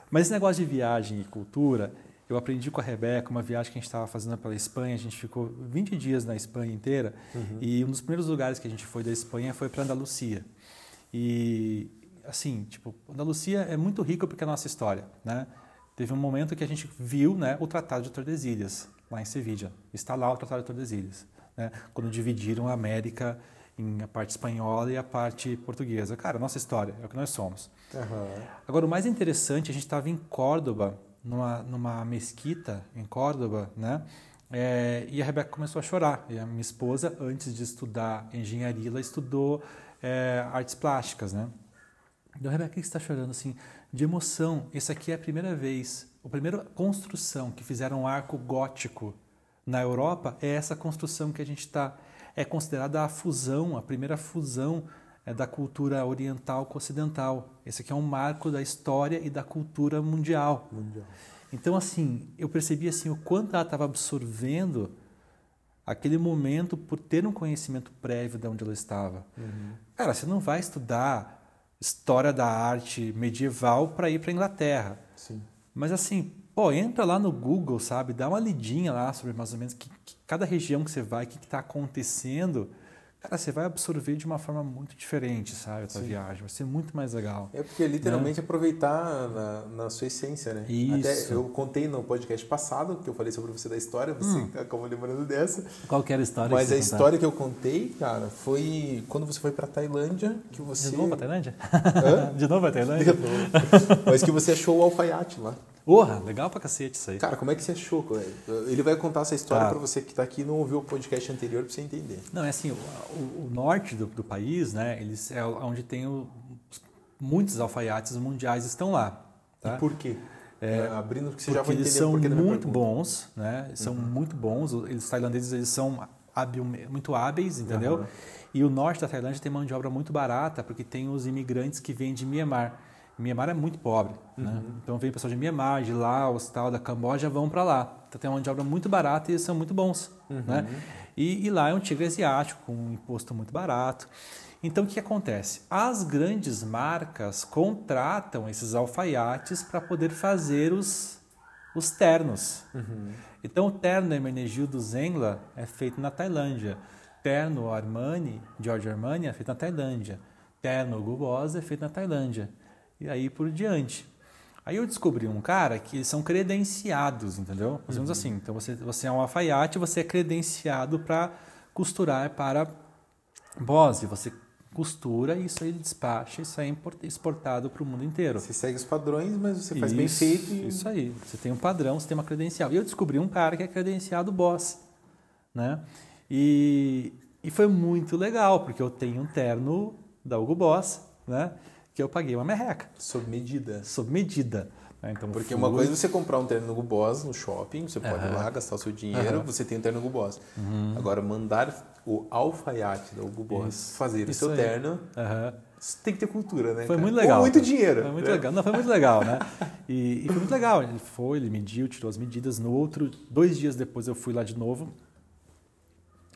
Mas esse negócio de viagem e cultura, eu aprendi com a Rebeca, uma viagem que a gente estava fazendo pela Espanha, a gente ficou 20 dias na Espanha inteira, e um dos primeiros lugares que a gente foi da Espanha foi para Andalucia. E, assim, tipo, Andalucia é muito rica porque é a nossa história, né? Teve um momento que a gente viu né, o Tratado de Tordesilhas, lá em Sevilla. Está lá o Tratado de Tordesilhas, né? quando dividiram a América em a parte espanhola e a parte portuguesa. Cara, nossa história, é o que nós somos. Aham. Agora, o mais interessante, a gente estava em Córdoba, numa, numa mesquita em Córdoba, né? É, e a Rebeca começou a chorar. E a minha esposa, antes de estudar engenharia, ela estudou é, artes plásticas, né? Então, Rebeca, por que você está chorando assim? De emoção. Essa aqui é a primeira vez, a primeira construção que fizeram um arco gótico na Europa é essa construção que a gente está. É considerada a fusão, a primeira fusão é, da cultura oriental com ocidental. Esse aqui é um marco da história e da cultura mundial. Mundial. Então, assim, eu percebi assim o quanto ela estava absorvendo aquele momento por ter um conhecimento prévio de onde ela estava. Cara, você não vai estudar história da arte medieval para ir para Inglaterra. Sim. Mas assim, pô, entra lá no Google, sabe? Dá uma lidinha lá sobre mais ou menos que, que cada região que você vai, o que está acontecendo. Cara, você vai absorver de uma forma muito diferente, sabe? A Sim. viagem. Vai ser muito mais legal. É porque literalmente aproveitar na, na sua essência, né? Isso. Até eu contei no podcast passado, que eu falei sobre você da história, você acabou lembrando dessa. Qual que era a história? Mas a contava? história que eu contei, cara, foi quando você foi pra Tailândia, que você... De novo a Tailândia? Hã? De novo a Tailândia? De novo. Mas que você achou o alfaiate lá. Porra, legal pra cacete isso aí. Cara, como é que você achou? Ele vai contar essa história Tá. pra você que tá aqui e não ouviu o podcast anterior pra você entender. Não, é assim, o, o- o norte do, do país, né, eles é onde tem o, muitos alfaiates mundiais estão lá. Tá? E por quê? É, abrindo que você já vai eles entender o são muito bons, né? Eles São muito bons. Eles tailandeses eles são hábil, muito hábeis, entendeu? Aham. E o norte da Tailândia tem mão de obra muito barata porque tem os imigrantes que vêm de Myanmar. Myanmar é muito pobre, né? Uhum. Então vem pessoal de Myanmar, de Laos, tal, da Camboja vão para lá. Então tem mão de obra muito barata e eles são muito bons, Uhum. né? E, e lá é um tigre asiático com um imposto muito barato. Então o que acontece? As grandes marcas contratam esses alfaiates para poder fazer os, os ternos. Uhum. Então o terno Hermenegildo Zengla é feito na Tailândia. Terno Armani, Giorgio Armani é feito na Tailândia. Terno Hugo Boss é feito na Tailândia. E aí por diante. Aí eu descobri um cara que são credenciados, entendeu? Mais ou menos assim. Então você, você é um alfaiate, você é credenciado para costurar para Bose. Você costura e isso aí despacha, isso aí é exportado para o mundo inteiro. Você segue os padrões, mas você faz bem Isso, feito e... Isso aí. Você tem um padrão, você tem uma credencial. E eu descobri um cara que é credenciado boss, né? E, e foi muito legal, porque eu tenho um terno da Hugo Boss, né? Que eu paguei uma merreca, Sob medida. sob medida. né? Então, Porque fui- uma coisa é você comprar um terno no Boss no shopping, você pode ir Aham. lá gastar o seu dinheiro, Aham. você tem um terno no Boss. Uhum. Agora, mandar o alfaiate da Hugo Boss Isso, fazer o isso seu aí. terno, isso tem que ter cultura, né? Foi cara? muito legal. Ou muito dinheiro. Foi muito né? legal. Não, foi muito legal, né? E, e foi muito legal. Ele foi, ele mediu, tirou as medidas. No outro, dois dias depois eu fui lá de novo.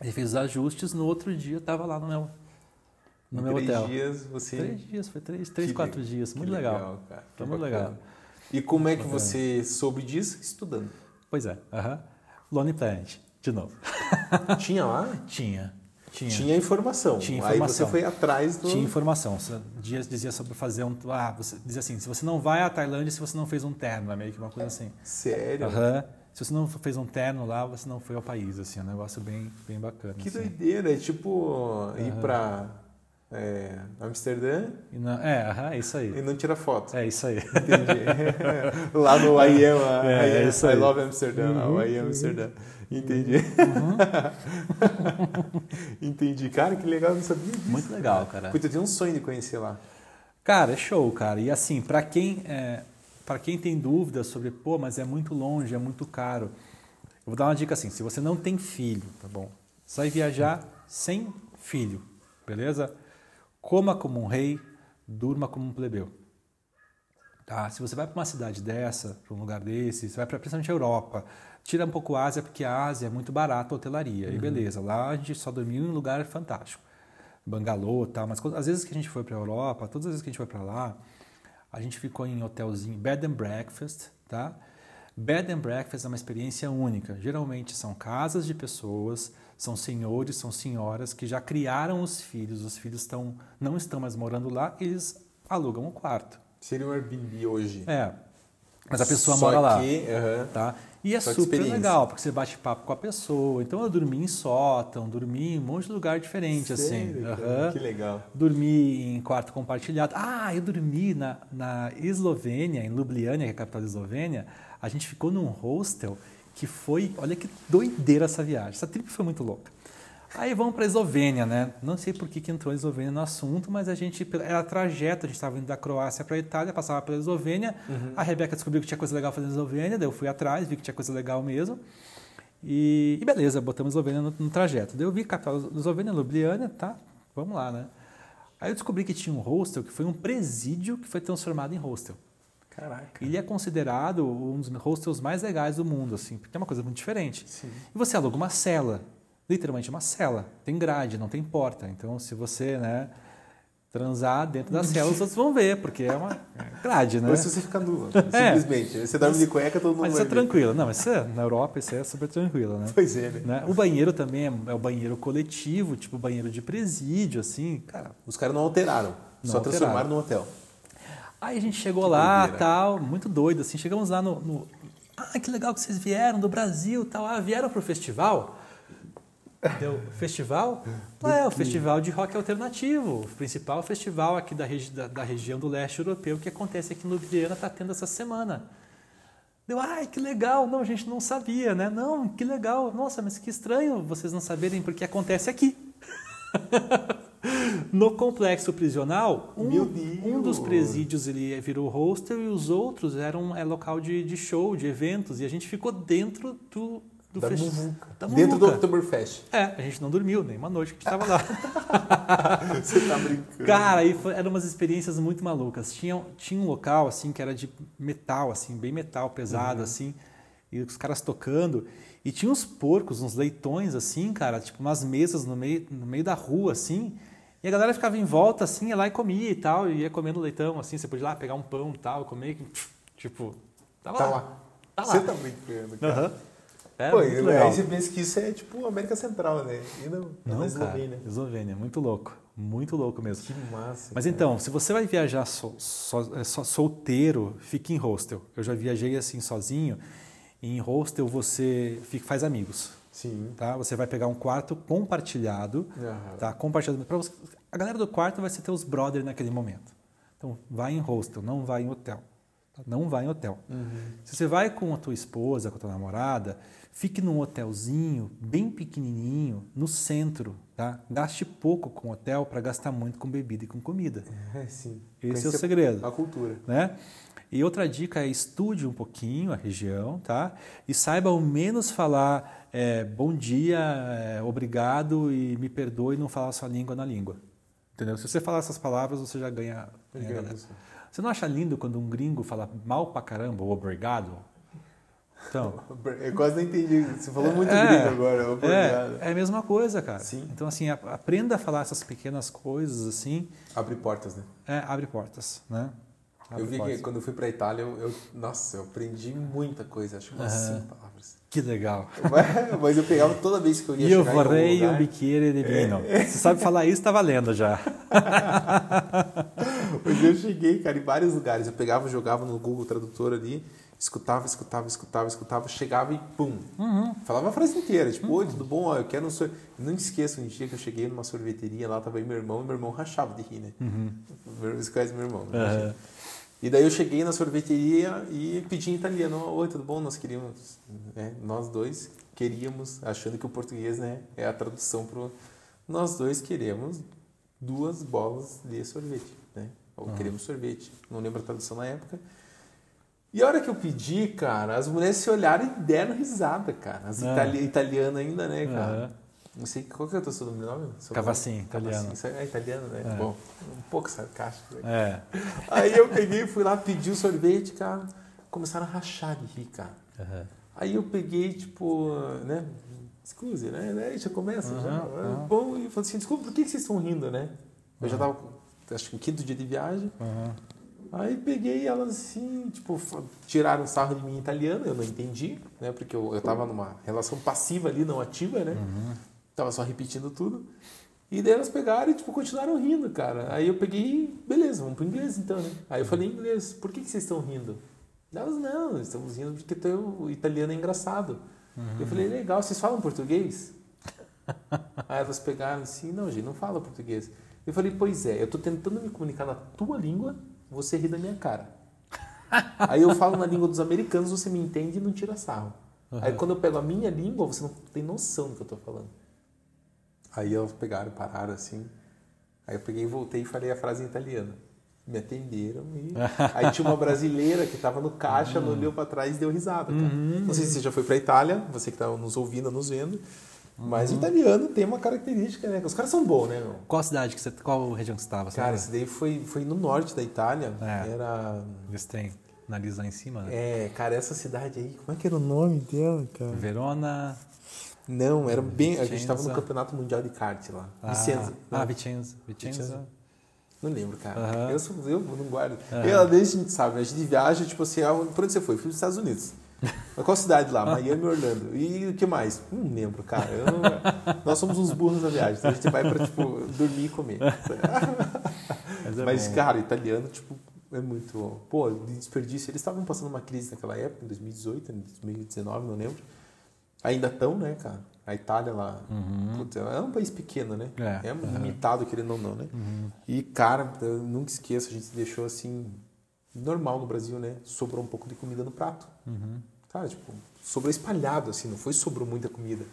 Ele fez os ajustes. No outro dia eu estava lá no meu, no Em meu três hotel. dias você... Três dias, foi três, três Que quatro dias. Muito legal. cara. Foi Que muito bacana. legal. E como é que Bacana. você soube disso? Estudando. Pois é. aham. Lonely Planet, de novo. Tinha lá? Tinha. Tinha. Tinha informação. Tinha Aí informação. você foi atrás do... Tinha informação. Dias dizia sobre fazer um. Ah, você dizia assim: se você não vai à Tailândia se você não fez um terno, é meio que uma coisa assim. Sério? Aham. Se você não fez um terno lá, você não foi ao país, assim, é um negócio bem, bem bacana. Que assim. doideira. É tipo ir pra é, Amsterdã E não- é, aham, é isso aí. e não tira foto. É isso aí. Entendi. Lá no I am, uh, É, I, é am- isso I aí. love Amsterdã, Uhum, I am Amsterdã. Entendi. Entendi. Cara, que legal, não sabia disso. Muito legal, cara. Puta, eu tenho um sonho de conhecer lá. Cara, é show, cara. E assim, pra quem, é, pra quem tem dúvidas sobre, pô, mas é muito longe, é muito caro. Eu vou dar uma dica assim: se você não tem filho, tá bom? Vai viajar sem filho, beleza? Coma como um rei, durma como um plebeu. Tá? Se você vai para uma cidade dessa, para um lugar desse, você vai para principalmente a Europa, tira um pouco a Ásia, porque a Ásia é muito barata a hotelaria. E beleza, lá a gente só dormiu em um lugar fantástico. Bangalô e tal, mas às vezes que a gente foi para a Europa, todas as vezes que a gente foi para lá, a gente ficou em hotelzinho, bed and breakfast, tá? Bed and breakfast é uma experiência única. Geralmente são casas de pessoas, são senhores, são senhoras que já criaram os filhos, os filhos estão, não estão mais morando lá, eles alugam um quarto. Seria um Airbnb hoje. É. Mas a pessoa Só mora lá. que. Tá? E é Só super legal, porque você bate papo com a pessoa. Então eu dormi em sótão, dormi em um monte de lugar diferente, assim. Sério, cara? Aham. Que legal. Dormi em quarto compartilhado. Ah, eu dormi na, na Eslovênia, em Ljubljana, que é a capital da Eslovênia. A gente ficou num hostel que foi. Olha que doideira essa viagem. Essa trip foi muito louca. Aí vamos para a Eslovênia, né? Não sei por que, que entrou a Eslovênia no assunto, mas a gente. Era trajeto, a gente estava indo da Croácia para a Itália, passava pela Eslovênia. A Rebeca descobriu que tinha coisa legal fazendo na Eslovênia, daí eu fui atrás, vi que tinha coisa legal mesmo. E, e beleza, botamos a Eslovênia no, no trajeto. Daí eu vi capital da Eslovênia, Ljubljana, tá? Vamos lá, né? Aí eu descobri que tinha um hostel que foi um presídio que foi transformado em hostel. Caraca. Ele é considerado um dos hostels mais legais do mundo, assim, porque é uma coisa muito diferente. Sim. E você aluga uma cela, literalmente uma cela. Tem grade, não tem porta. Então, se você, né, transar dentro da cela, os outros vão ver, porque é uma grade, né? Ou se você ficar nu, simplesmente. Você dorme de cueca, todo mundo Mas isso é tranquilo. Não, mas isso é, na Europa isso é super tranquilo, né? Pois é, né? Né? O banheiro também é, é o banheiro coletivo, tipo banheiro de presídio, assim, cara. Os caras não alteraram. Não só alteraram. transformaram no hotel. Aí a gente chegou lá, doideira. tal, muito doido, assim, chegamos lá no, no- Ah, que legal que vocês vieram do Brasil, tal. Ah, vieram pro festival? Deu, festival? Ah, é, o festival de rock alternativo, o principal festival aqui da, regi da, da região do leste europeu que acontece aqui em Ljubljana, tá tendo essa semana. Deu, ai, que legal. Não, a gente não sabia, né? Não, que legal. Nossa, mas que estranho vocês não saberem porque acontece aqui. no complexo prisional, um, um dos presídios ele virou hostel e os outros eram é, local de, de show, de eventos. E a gente ficou dentro do, do Da festi- muvuca. da Dentro do. Oktoberfest. É, a gente não dormiu nem uma noite que a gente estava lá. Você tá brincando. Cara, aí foi, eram umas experiências muito malucas. Tinha, tinha um local, assim, que era de metal, assim, bem metal, pesado, Uhum. assim, e os caras tocando. E tinha uns porcos, uns leitões, assim, cara, tipo umas mesas no meio, no meio da rua, assim. E a galera ficava em volta, assim, ia lá e comia e tal, e ia comendo leitão, assim, você podia ir lá pegar um pão e tal, comer, tipo, tava Tá lá. lá. Tá Você lá. tá brincando, cara. Era Pô, muito legal. aí você pensa que isso é tipo América Central, né? E não, é Não, na cara, Eslovênia. Eslovênia, muito louco, muito louco mesmo. Que massa. Mas cara. então, se você vai viajar so- so- é, so- solteiro, fique em hostel. Eu já viajei assim sozinho. E em hostel você fica- faz amigos, Sim. tá? Você vai pegar um quarto compartilhado, Aham. tá? Compartilhado. Pra você- a galera do quarto vai ser teus brother naquele momento. Então, vai em hostel, não vai em hotel. tá? Não vai em hotel. Uhum. Se você vai com a tua esposa, com a tua namorada, fique num hotelzinho bem pequenininho, no centro, tá? Gaste pouco com hotel para gastar muito com bebida e com comida. É, sim. Esse é o Conhecer segredo. A cultura. né? E outra dica é estude um pouquinho a região, tá? E saiba ao menos falar é, bom dia, é, obrigado e me perdoe não falar sua língua na língua. Entendeu? Se você falar essas palavras, você já ganha. Você não acha lindo quando um gringo fala mal pra caramba obrigado? Então, eu quase não entendi. Você falou muito é, gringo agora. Obrigado. É, é a mesma coisa, cara. Sim. Então, assim, aprenda a falar essas pequenas coisas, assim. Abre portas, né? É, abre portas, né? Eu vi que quando eu fui pra Itália, eu, eu, nossa, eu aprendi muita coisa. Acho que umas uhum. cinco palavras. Que legal. Mas eu pegava toda vez que eu ia Io chegar vorrei um bicchiere di vino. É. Você sabe falar isso, tá valendo já. Mas eu cheguei, cara, em vários lugares. Eu pegava, jogava no Google Tradutor ali, escutava, escutava, escutava, escutava, chegava e pum. Uhum. Falava a frase inteira, tipo, uhum. oi, tudo bom? Eu quero um sorvete. Não esqueço um dia que eu cheguei numa sorveteria, lá tava aí meu irmão, e meu irmão rachava de rir, né? Uhum. Você conhece meu irmão, né? Uhum. E daí eu cheguei na sorveteria e pedi em italiano, oi, tudo bom? Nós queríamos, né, nós dois queríamos, achando que o português né, é a tradução para nós dois queremos duas bolas de sorvete, né? Ou uhum. queremos sorvete, não lembro a tradução na época. E a hora que eu pedi, cara, as mulheres se olharam e deram risada, cara. As uhum. itali italianas ainda, né, cara? Uhum. Não sei qual que é o teu sobrenome? Cavacinho, italiano. Cavacinho. É italiano, né? É. Bom, um pouco sarcástico. Né? É. Aí eu peguei, fui lá, pedi o sorvete, cara. Começaram a rachar de rir, cara. Uhum. Aí eu peguei, tipo, né? Excuse, né? Aí já começa, uhum, já. Uhum. Bom, e falei assim, desculpa, por que vocês estão rindo, né? Eu já tava, acho que no quinto dia de viagem. Aí peguei elas assim, tipo, tiraram sarro de mim em italiano, eu não entendi, né? Porque eu, eu tava numa relação passiva ali, não ativa, né? Tava só repetindo tudo. E daí elas pegaram e, tipo, continuaram rindo, cara. Aí eu peguei, beleza, vamos pro inglês então, né? Aí eu falei em inglês, por que, que vocês estão rindo? Elas, não, estamos rindo porque o italiano é engraçado. Uhum. Eu falei, legal, vocês falam português? Aí elas pegaram assim, não, gente, não fala português. Eu falei, pois é, eu tô tentando me comunicar na tua língua, você ri da minha cara. Aí eu falo na língua dos americanos, você me entende e não tira sarro. Uhum. Aí quando eu pego a minha língua, você não tem noção do que eu tô falando. Aí elas pegaram, pararam assim. Aí eu peguei e voltei e falei a frase em italiano. Me atenderam e. Aí tinha uma brasileira que estava no caixa, uhum. olhou para trás e deu risada. Uhum. Não sei se você já foi para Itália, você que está nos ouvindo, nos vendo. Mas o italiano tem uma característica, né? Os caras são bons, né? Meu? Qual cidade que você, qual região que você estava? Cara, esse daí foi, foi no norte da Itália. É. Era. Eles têm nariz lá em cima, né? É, cara, essa cidade aí, como é que era o nome dela, cara? Verona. Não, era bem. A gente estava no Campeonato Mundial de Kart lá. Ah, Vicenza. Ah, Vicenza. Vicenza. Não lembro, cara. Eu, sou, eu não guardo. Uhum. Eu, desde a gente sabe, a gente viaja, tipo assim, por onde você foi? Fui para os Estados Unidos. Qual cidade lá? Miami, Orlando. E o que mais? Não lembro, cara. Não... Nós somos uns burros na viagem. Então a gente vai para, tipo, dormir e comer. Mas, é Mas cara, italiano, tipo, é muito. Pô, desperdício. Eles estavam passando uma crise naquela época, em 2018, 2019, não lembro. Ainda estão, né, cara? A Itália lá, uhum. putz, é um país pequeno, né? É, é limitado, querendo ou não, né? Uhum. E, cara, eu nunca esqueço, a gente deixou assim, normal no Brasil, né? Sobrou um pouco de comida no prato. Uhum. Cara, tipo, sobrou espalhado, assim, não foi sobrou muita comida.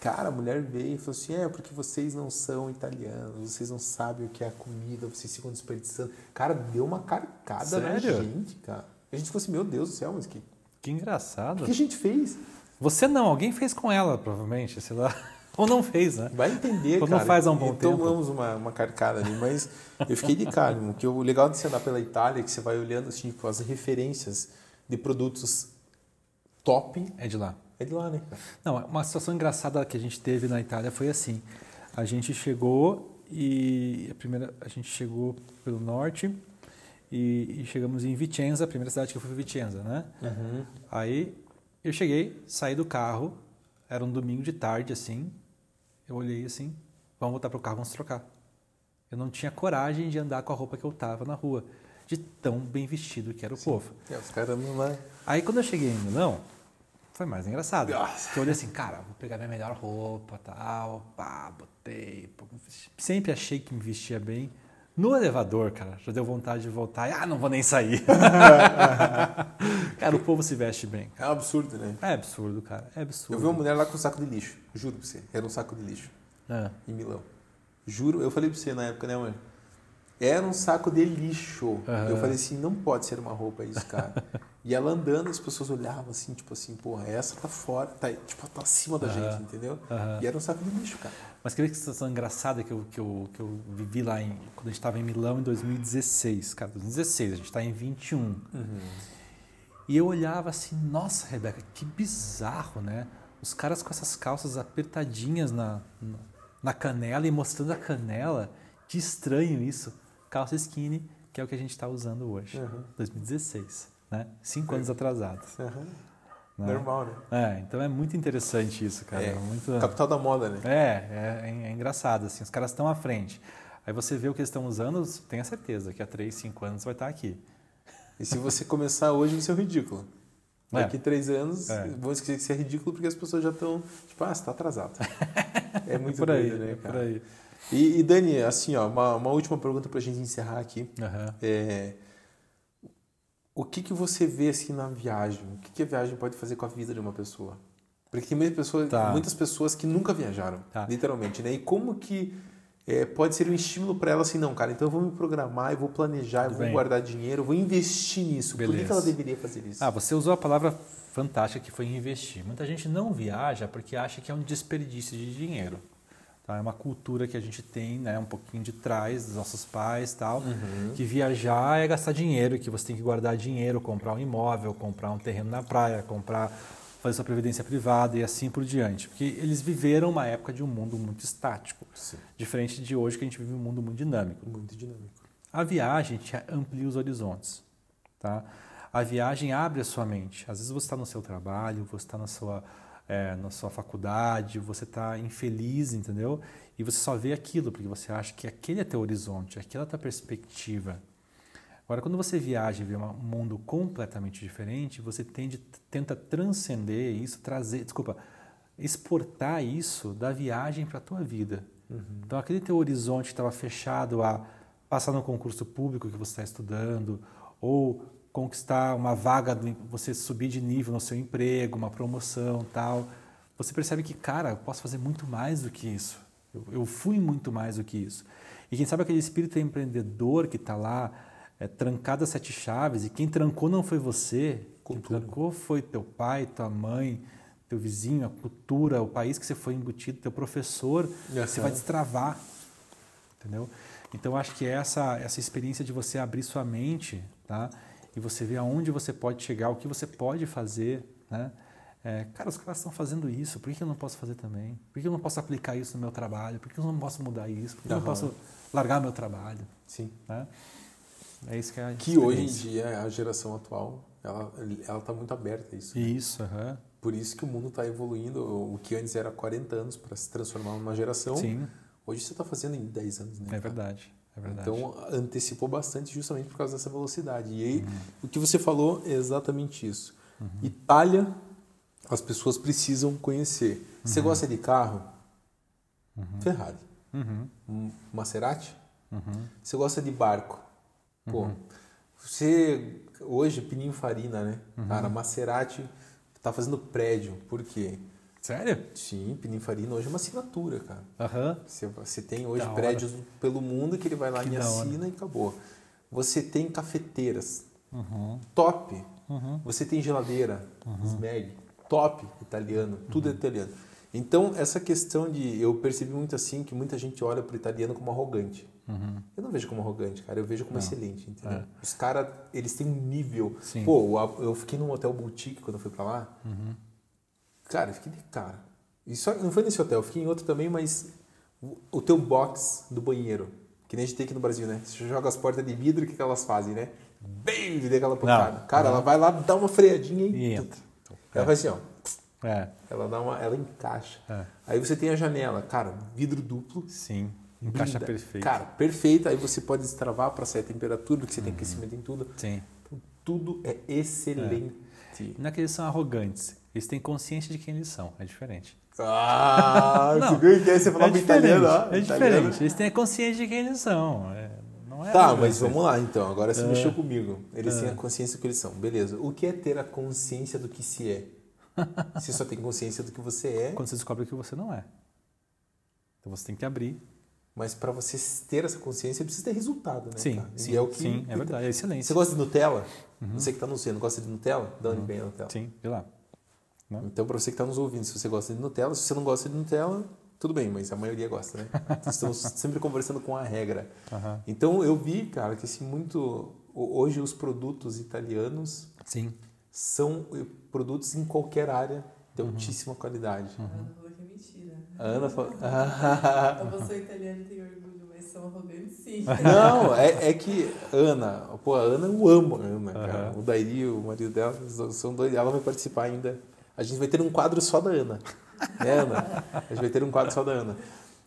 Cara, a mulher veio e falou assim: é, porque vocês não são italianos, vocês não sabem o que é a comida, vocês ficam desperdiçando. Cara, deu uma carcada Sério? na gente, cara. A gente ficou assim: meu Deus do céu, mas que. Que engraçado. O que a gente fez? Você não, alguém fez com ela, provavelmente, sei lá. Ou não fez, né? Vai entender, Ou cara. não faz há um bom tempo. Tomamos uma, uma carcada ali, mas eu fiquei de cara. O que o legal de você andar pela Itália é que você vai olhando assim, tipo, as referências de produtos top. É de lá. É de lá, né? Não, uma situação engraçada que a gente teve na Itália foi assim. A gente chegou e a primeira a gente chegou pelo norte e, e chegamos em Vicenza, a primeira cidade que eu fui foi Vicenza, né? Uhum. Aí eu cheguei, saí do carro, era um domingo de tarde, assim. Eu olhei assim, vamos voltar pro carro, vamos trocar. Eu não tinha coragem de andar com a roupa que eu tava na rua, de tão bem vestido que era o Sim. povo. É, os caras não lá. Aí quando eu cheguei em Milão, foi mais engraçado. Nossa. Eu olhei assim, cara, vou pegar minha melhor roupa, tal, pá, botei. Sempre achei que me vestia bem. No elevador, cara, já deu vontade de voltar. Ah, não vou nem sair. cara, o povo se veste bem. É um absurdo, né? É absurdo, cara. É absurdo. Eu vi uma mulher lá com um saco de lixo. Juro pra você. Era um saco de lixo. É. Em Milão. Juro. Eu falei pra você na época, né, mãe? Era um saco de lixo. Aham. Eu falei assim, não pode ser uma roupa isso, cara. e ela andando, as pessoas olhavam assim, tipo assim, porra, essa tá fora, tá, tipo, tá acima da Aham. gente, entendeu? Aham. E era um saco de lixo, cara. Mas queria que situação engraçada que eu, que, eu, que eu vivi lá em, quando a gente estava em Milão em 2016. Cara, 2016, a gente está em 21. E eu olhava assim, nossa, Rebeca, que bizarro, né? Os caras com essas calças apertadinhas na, na, canela e mostrando a canela. Que estranho isso. Calça skinny, que é o que a gente está usando hoje. Uhum. 2016, né? Cinco anos atrasados. Aham. né? Normal, né? É, então é muito interessante isso, cara. É, muito... Capital da moda, né? É, é, é engraçado, assim, os caras estão à frente. Aí você vê o que eles estão usando, tenha certeza que há 3, 5 anos vai estar aqui. E se você começar hoje, vai ser um ridículo. É. Daqui três anos, É. vão esquecer que isso é ridículo porque as pessoas já estão, tipo, ah, você tá atrasado. É muito por aí, doido, né, é por aí. E, e Dani, assim, ó, uma, uma última pergunta pra gente encerrar aqui. Aham. É, o que que você vê assim na viagem? O que, que a viagem pode fazer com a vida de uma pessoa? Porque tem muita pessoa, Tá. muitas pessoas que nunca viajaram, Tá. literalmente, né? E como que é, pode ser um estímulo para ela assim, não, cara, então eu vou me programar, eu vou planejar, eu vou bem. guardar dinheiro, eu vou investir nisso. Por que, Beleza. que ela deveria fazer isso? Ah, você usou a palavra fantástica que foi investir. Muita gente não viaja porque acha que é um desperdício de dinheiro. Tá? É uma cultura que a gente tem, né, um pouquinho de trás dos nossos pais, tal, que viajar é gastar dinheiro, que você tem que guardar dinheiro, comprar um imóvel, comprar um terreno na praia, comprar fazer sua previdência privada e assim por diante, porque eles viveram uma época de um mundo muito estático, Sim. diferente de hoje que a gente vive um mundo muito dinâmico. Muito dinâmico. A viagem te amplia os horizontes, tá? A viagem abre a sua mente. Às vezes você está no seu trabalho, você está na sua, é, na sua faculdade, você está infeliz, entendeu? E você só vê aquilo, porque você acha que aquele é teu horizonte, aquela é tua perspectiva. Agora, quando você viaja e vê um mundo completamente diferente, você tende, tenta transcender isso, trazer, desculpa, exportar isso da viagem para a tua vida. Então, aquele teu horizonte estava fechado a passar no concurso público que você está estudando, ou conquistar uma vaga, você subir de nível no seu emprego, uma promoção tal, você percebe que, cara, eu posso fazer muito mais do que isso. Eu, eu fui muito mais do que isso. E quem sabe aquele espírito empreendedor que está lá, é, trancado a sete chaves, e quem trancou não foi você, quem trancou foi teu pai, tua mãe, teu vizinho, a cultura, o país que você foi embutido, teu professor, você vai destravar, entendeu? Então acho que essa essa experiência de você abrir sua mente, tá? E você ver aonde você pode chegar, o que você pode fazer, né? É, cara, os caras estão fazendo isso, por que eu não posso fazer também? Por que eu não posso aplicar isso no meu trabalho? Por que eu não posso mudar isso? Por que eu não posso largar meu trabalho? Sim. Né? É isso que é a Que hoje em dia a geração atual, ela ela tá muito aberta a isso. Isso, aham. Por isso que o mundo está evoluindo. O que antes era 40 anos para se transformar numa geração, Sim, hoje você está fazendo em 10 anos, né? é verdade. É. Então antecipou bastante justamente por causa dessa velocidade. E aí, Uhum. o que você falou é exatamente isso. Itália, as pessoas precisam conhecer. Você gosta de carro? Ferrari. Uhum, Um Maserati? uhum, Você gosta de barco? Pô, você hoje Pininfarina, né? Uhum. Cara, Maserati tá fazendo prédio. Por quê? Sério? Sim, Pininfarina hoje é uma assinatura, cara. Aham. Você, você tem hoje Da hora. prédios pelo mundo que ele vai lá Que e da hora. assina e acabou. Você tem cafeteiras, Uhum, top. uhum, Você tem geladeira, Smeg, top italiano, tudo é italiano. Então, essa questão de. Eu percebi muito assim que muita gente olha para o italiano como arrogante. uhum. Eu não vejo como arrogante, cara. Eu vejo como excelente, entendeu? É. Os caras, eles têm um nível. Sim. Pô, eu fiquei num hotel boutique quando eu fui pra lá. Uhum. Cara, eu fiquei de cara. E só, não foi nesse hotel, eu fiquei em outro também, mas o, o teu box do banheiro, que nem a gente tem aqui no Brasil, né? Você joga as portas de vidro, o que, que elas fazem, né? Bem, dê aquela pancada. Cara, Não. ela vai lá, dá uma freadinha e. E entra. Ela faz assim, ó. É, Ela dá uma. Ela encaixa. é. Aí você tem a janela, cara, vidro duplo. Sim. Encaixa perfeito. Cara, perfeita. Aí você pode destravar para sair a temperatura, porque você Uhum. tem aquecimento em tudo. Sim. Então, tudo é excelente. Não é que eles são arrogantes. Eles têm consciência de quem eles são. É diferente. Ah, Não, você viu que aí você falou é italiano, ó. é italiano. diferente. Eles têm a consciência de quem eles são. É, não é Tá, mas vamos lá então. Agora você É. mexeu comigo. Eles têm É. a consciência do que eles são. Beleza. O que é ter a consciência do que se é? você só tem consciência do que você é. Quando você descobre que você não é. Então você tem que abrir Mas para você ter essa consciência, precisa ter resultado, né? Sim, cara? E sim, é o que- sim, é verdade, é excelente. Você gosta de Nutella? Você que está nos vendo, gosta de Nutella? Dá onde vem a Nutella. Sim, vê lá. Né? Então, para você que está nos ouvindo, se você gosta de Nutella, se você não gosta de Nutella, tudo bem, mas a maioria gosta, né? Estamos sempre conversando com a regra. Aham. Então, eu vi, cara, que assim, muito. ho- Hoje, os produtos italianos Sim. são eh, produtos em qualquer área de Uhum. altíssima qualidade. A Ana falou que é mentira. A Ana falou. Eu sou italiana e tenho orgulho, mas sou arrogante sim. Não, é, é que Ana, pô, a Ana, eu amo a Ana, cara. O Dairi, o marido dela, são dois. Ela vai participar ainda. A gente vai ter um quadro só da Ana. Né, Ana? A gente vai ter um quadro só da Ana.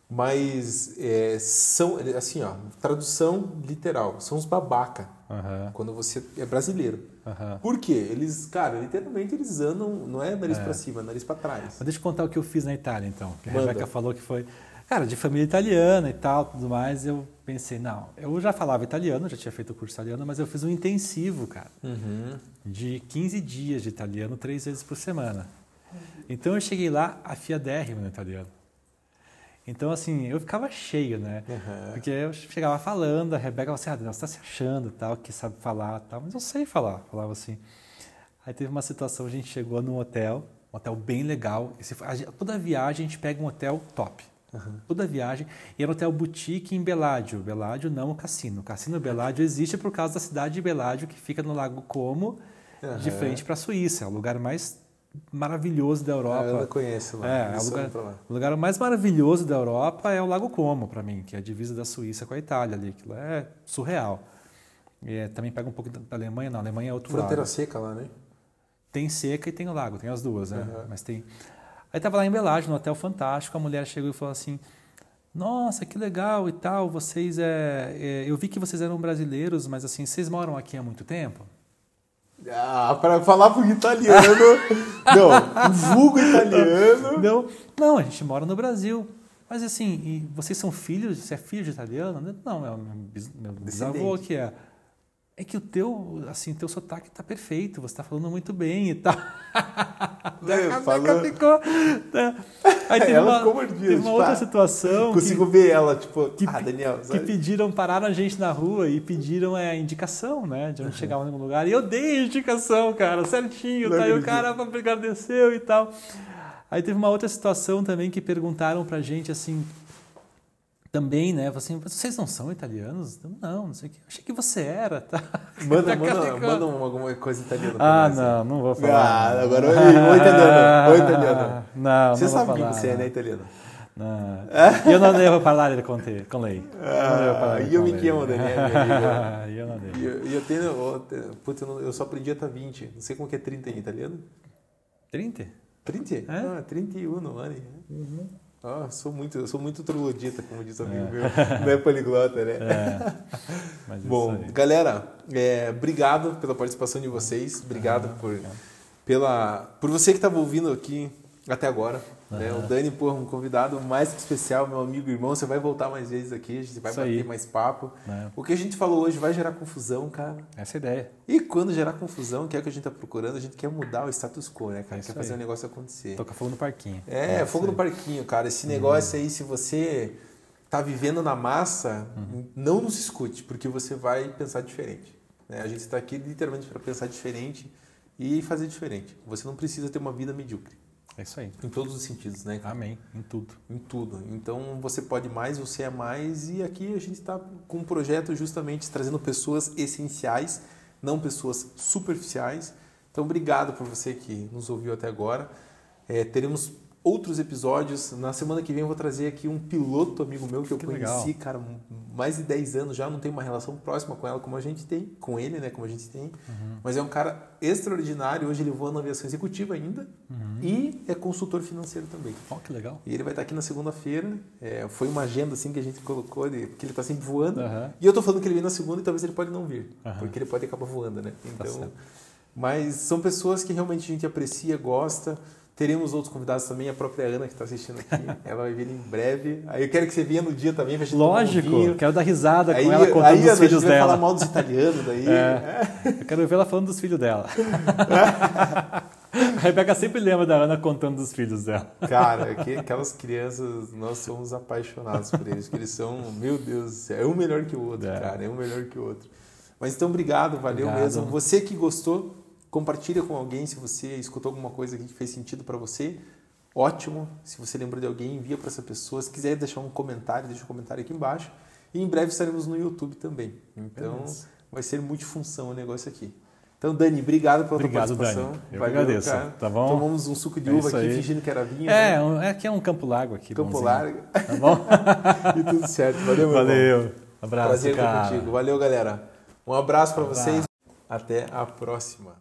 Mas é, são, assim, ó, tradução literal, são os babaca. Aham. Quando você é brasileiro. Aham. Por quê? Eles, cara, literalmente eles andam, não é nariz pra cima, é nariz pra trás. Mas deixa eu contar o que eu fiz na Itália, então. Que a Manda. Rebeca falou que foi, cara, de família italiana e tal, tudo mais. Eu pensei, não, eu já falava italiano, já tinha feito o curso italiano, mas eu fiz um intensivo, cara, Uhum. de 15 dias de italiano, três vezes por semana. Então eu cheguei lá afiadérrimo no italiano. Então, assim, eu ficava cheio, né? Uhum. Porque eu chegava falando, a Rebeca falava assim, ah, Daniel, você está se achando tal, que sabe falar tal, mas eu sei falar, falava assim. Aí teve uma situação, a gente chegou num hotel, um hotel bem legal. Esse, a toda viagem a gente pega um hotel top. Toda viagem. E era um hotel boutique em Beládio. Beládio não o cassino. O cassino Beládio existe por causa da cidade de Beládio, que fica no Lago Como, de Aham. frente para a Suíça. É o lugar mais maravilhoso da A Europa. Ana conhece lá. É, é o lugar, o lugar mais maravilhoso da Europa é o Lago Como, para mim, que é a divisa da Suíça com a Itália ali. Aquilo é surreal. E é, também pega um pouco da Alemanha, não, a Alemanha é outro Fronteira lado. seca lá, né? Tem seca e tem o lago, tem as duas, né? Uhum. Mas tem. Aí tava lá em Belagem, no hotel fantástico, a mulher chegou e falou assim: Nossa, que legal e tal, vocês é, é, eu vi que vocês eram brasileiros, mas assim, vocês moram aqui há muito tempo? Ah, para falar pro italiano. não, vulgo italiano. Não, não, a gente mora no Brasil. Mas assim, e vocês são filhos? Você é filho de italiano? Não, é meu, meu bisavô que é. É que o teu, assim, teu sotaque tá perfeito, você tá falando muito bem e tal. Daí Rebeca ficou. né? Aí teve Ela uma, ficou teve uma tipo, outra ah, situação Consigo ver ela, tipo, que, ah, Daniel, que sabe? pediram, pararam a gente na rua e pediram é, a indicação, né? De onde chegava em algum lugar. E eu dei a indicação, cara, certinho. Não Tá? O cara agradeceu e tal. Aí teve uma outra situação também que perguntaram pra gente assim. Também, né? Assim, vocês não são italianos? Não, não sei o que. Eu achei que você era, tá? Manda, Tá manda, manda uma- alguma coisa italiana pra Ah, nós. não, não vou Ah, falar. agora oi, oi, italiano, oi, italiano. Não, Você não sabe quem falar, você é, não. né, italiano? Não. Io non devo parlare con te, con lei. Ah, mi lei. chiamo Daniele, amigo. Io non devo. E eu, eu tenho. eu Putz, eu, não- eu só aprendi até 20. Não sei como que é 30 em italiano. 30? 30? É? Ah, 31, Ani. Ah, sou muito, eu sou muito troglodita, como diz um amigo meu. Não é poliglota, né? É. Mas Bom, galera, é, obrigado pela participação de vocês. Obrigado por, pela, por você que estava ouvindo aqui até agora. Né? O Dani, pô, um convidado mais que especial, meu amigo e irmão. Você vai voltar mais vezes aqui, a gente vai Isso bater aí. mais papo. É. O que a gente falou hoje vai gerar confusão, cara. Essa é a ideia. E quando gerar confusão, que é o que a gente está procurando, a gente quer mudar o status quo, né, cara? É isso quer fazer o negócio acontecer. Toca fogo no parquinho. É, fogo no parquinho, cara. Esse negócio aí, se você tá vivendo na massa, não nos escute, porque você vai pensar diferente. né? A gente está aqui literalmente para pensar diferente e fazer diferente. Você não precisa ter uma vida medíocre. É isso aí. Em todos os sentidos, né? cara? Amém. Em tudo. Em tudo. Então você pode mais, você é mais, e aqui a gente está com um projeto justamente trazendo pessoas essenciais, não pessoas superficiais. Então, obrigado por você que nos ouviu até agora. É, teremos outros episódios. Na semana que vem eu vou trazer aqui um piloto amigo meu que eu Que conheci, legal. cara, mais de 10 anos já, não tenho uma relação próxima com ela como a gente tem, com ele, né, como a gente tem. Mas é um cara extraordinário, hoje ele voa na aviação executiva ainda e é consultor financeiro também. Ó, que legal. E ele vai estar aqui na segunda-feira. É, foi uma agenda assim que a gente colocou, de, porque ele está sempre voando. Aham. E eu tô falando que ele vem na segunda e talvez ele pode não vir. Tá porque ele pode acabar voando, né? Então, certo. mas são pessoas que realmente a gente aprecia, gosta. Teremos outros convidados também, a própria Ana que está assistindo aqui, ela vai vir em breve. Aí eu quero que você venha no dia também, um Lógico. vinho. Quero dar risada Aí, com ela contando aí dos Ana, filhos vai falar dela. mal dos italianos daí. É. Eu quero ver ela falando dos filhos dela. A Rebeca sempre lembra da Ana contando dos filhos dela. Cara, que, aquelas crianças, nós somos apaixonados por eles, porque eles são, meu Deus é um melhor que o outro, É. cara, é um melhor que o outro. Mas então, obrigado, valeu Obrigado. mesmo. Você que gostou, compartilha com alguém se você escutou alguma coisa que fez sentido para você. Ótimo. Se você lembrou de alguém, envia para essa pessoa. Se quiser deixar um comentário, deixa um comentário aqui embaixo. E em breve estaremos no YouTube também. Então, Beleza. vai ser multifunção o negócio aqui. Então, Dani, obrigado pela Obrigado, tua participação. Dani. Eu Valeu, agradeço, cara. tá bom? Tomamos um suco de É uva aqui, fingindo que era vinho. É, né? um- é que é um campo largo aqui. Campo bonzinho. largo. Tá bom? e tudo certo. Valeu, meu irmão. Valeu. Abraço, Prazer cara. contigo. Valeu, galera. Um abraço para vocês. Até a próxima.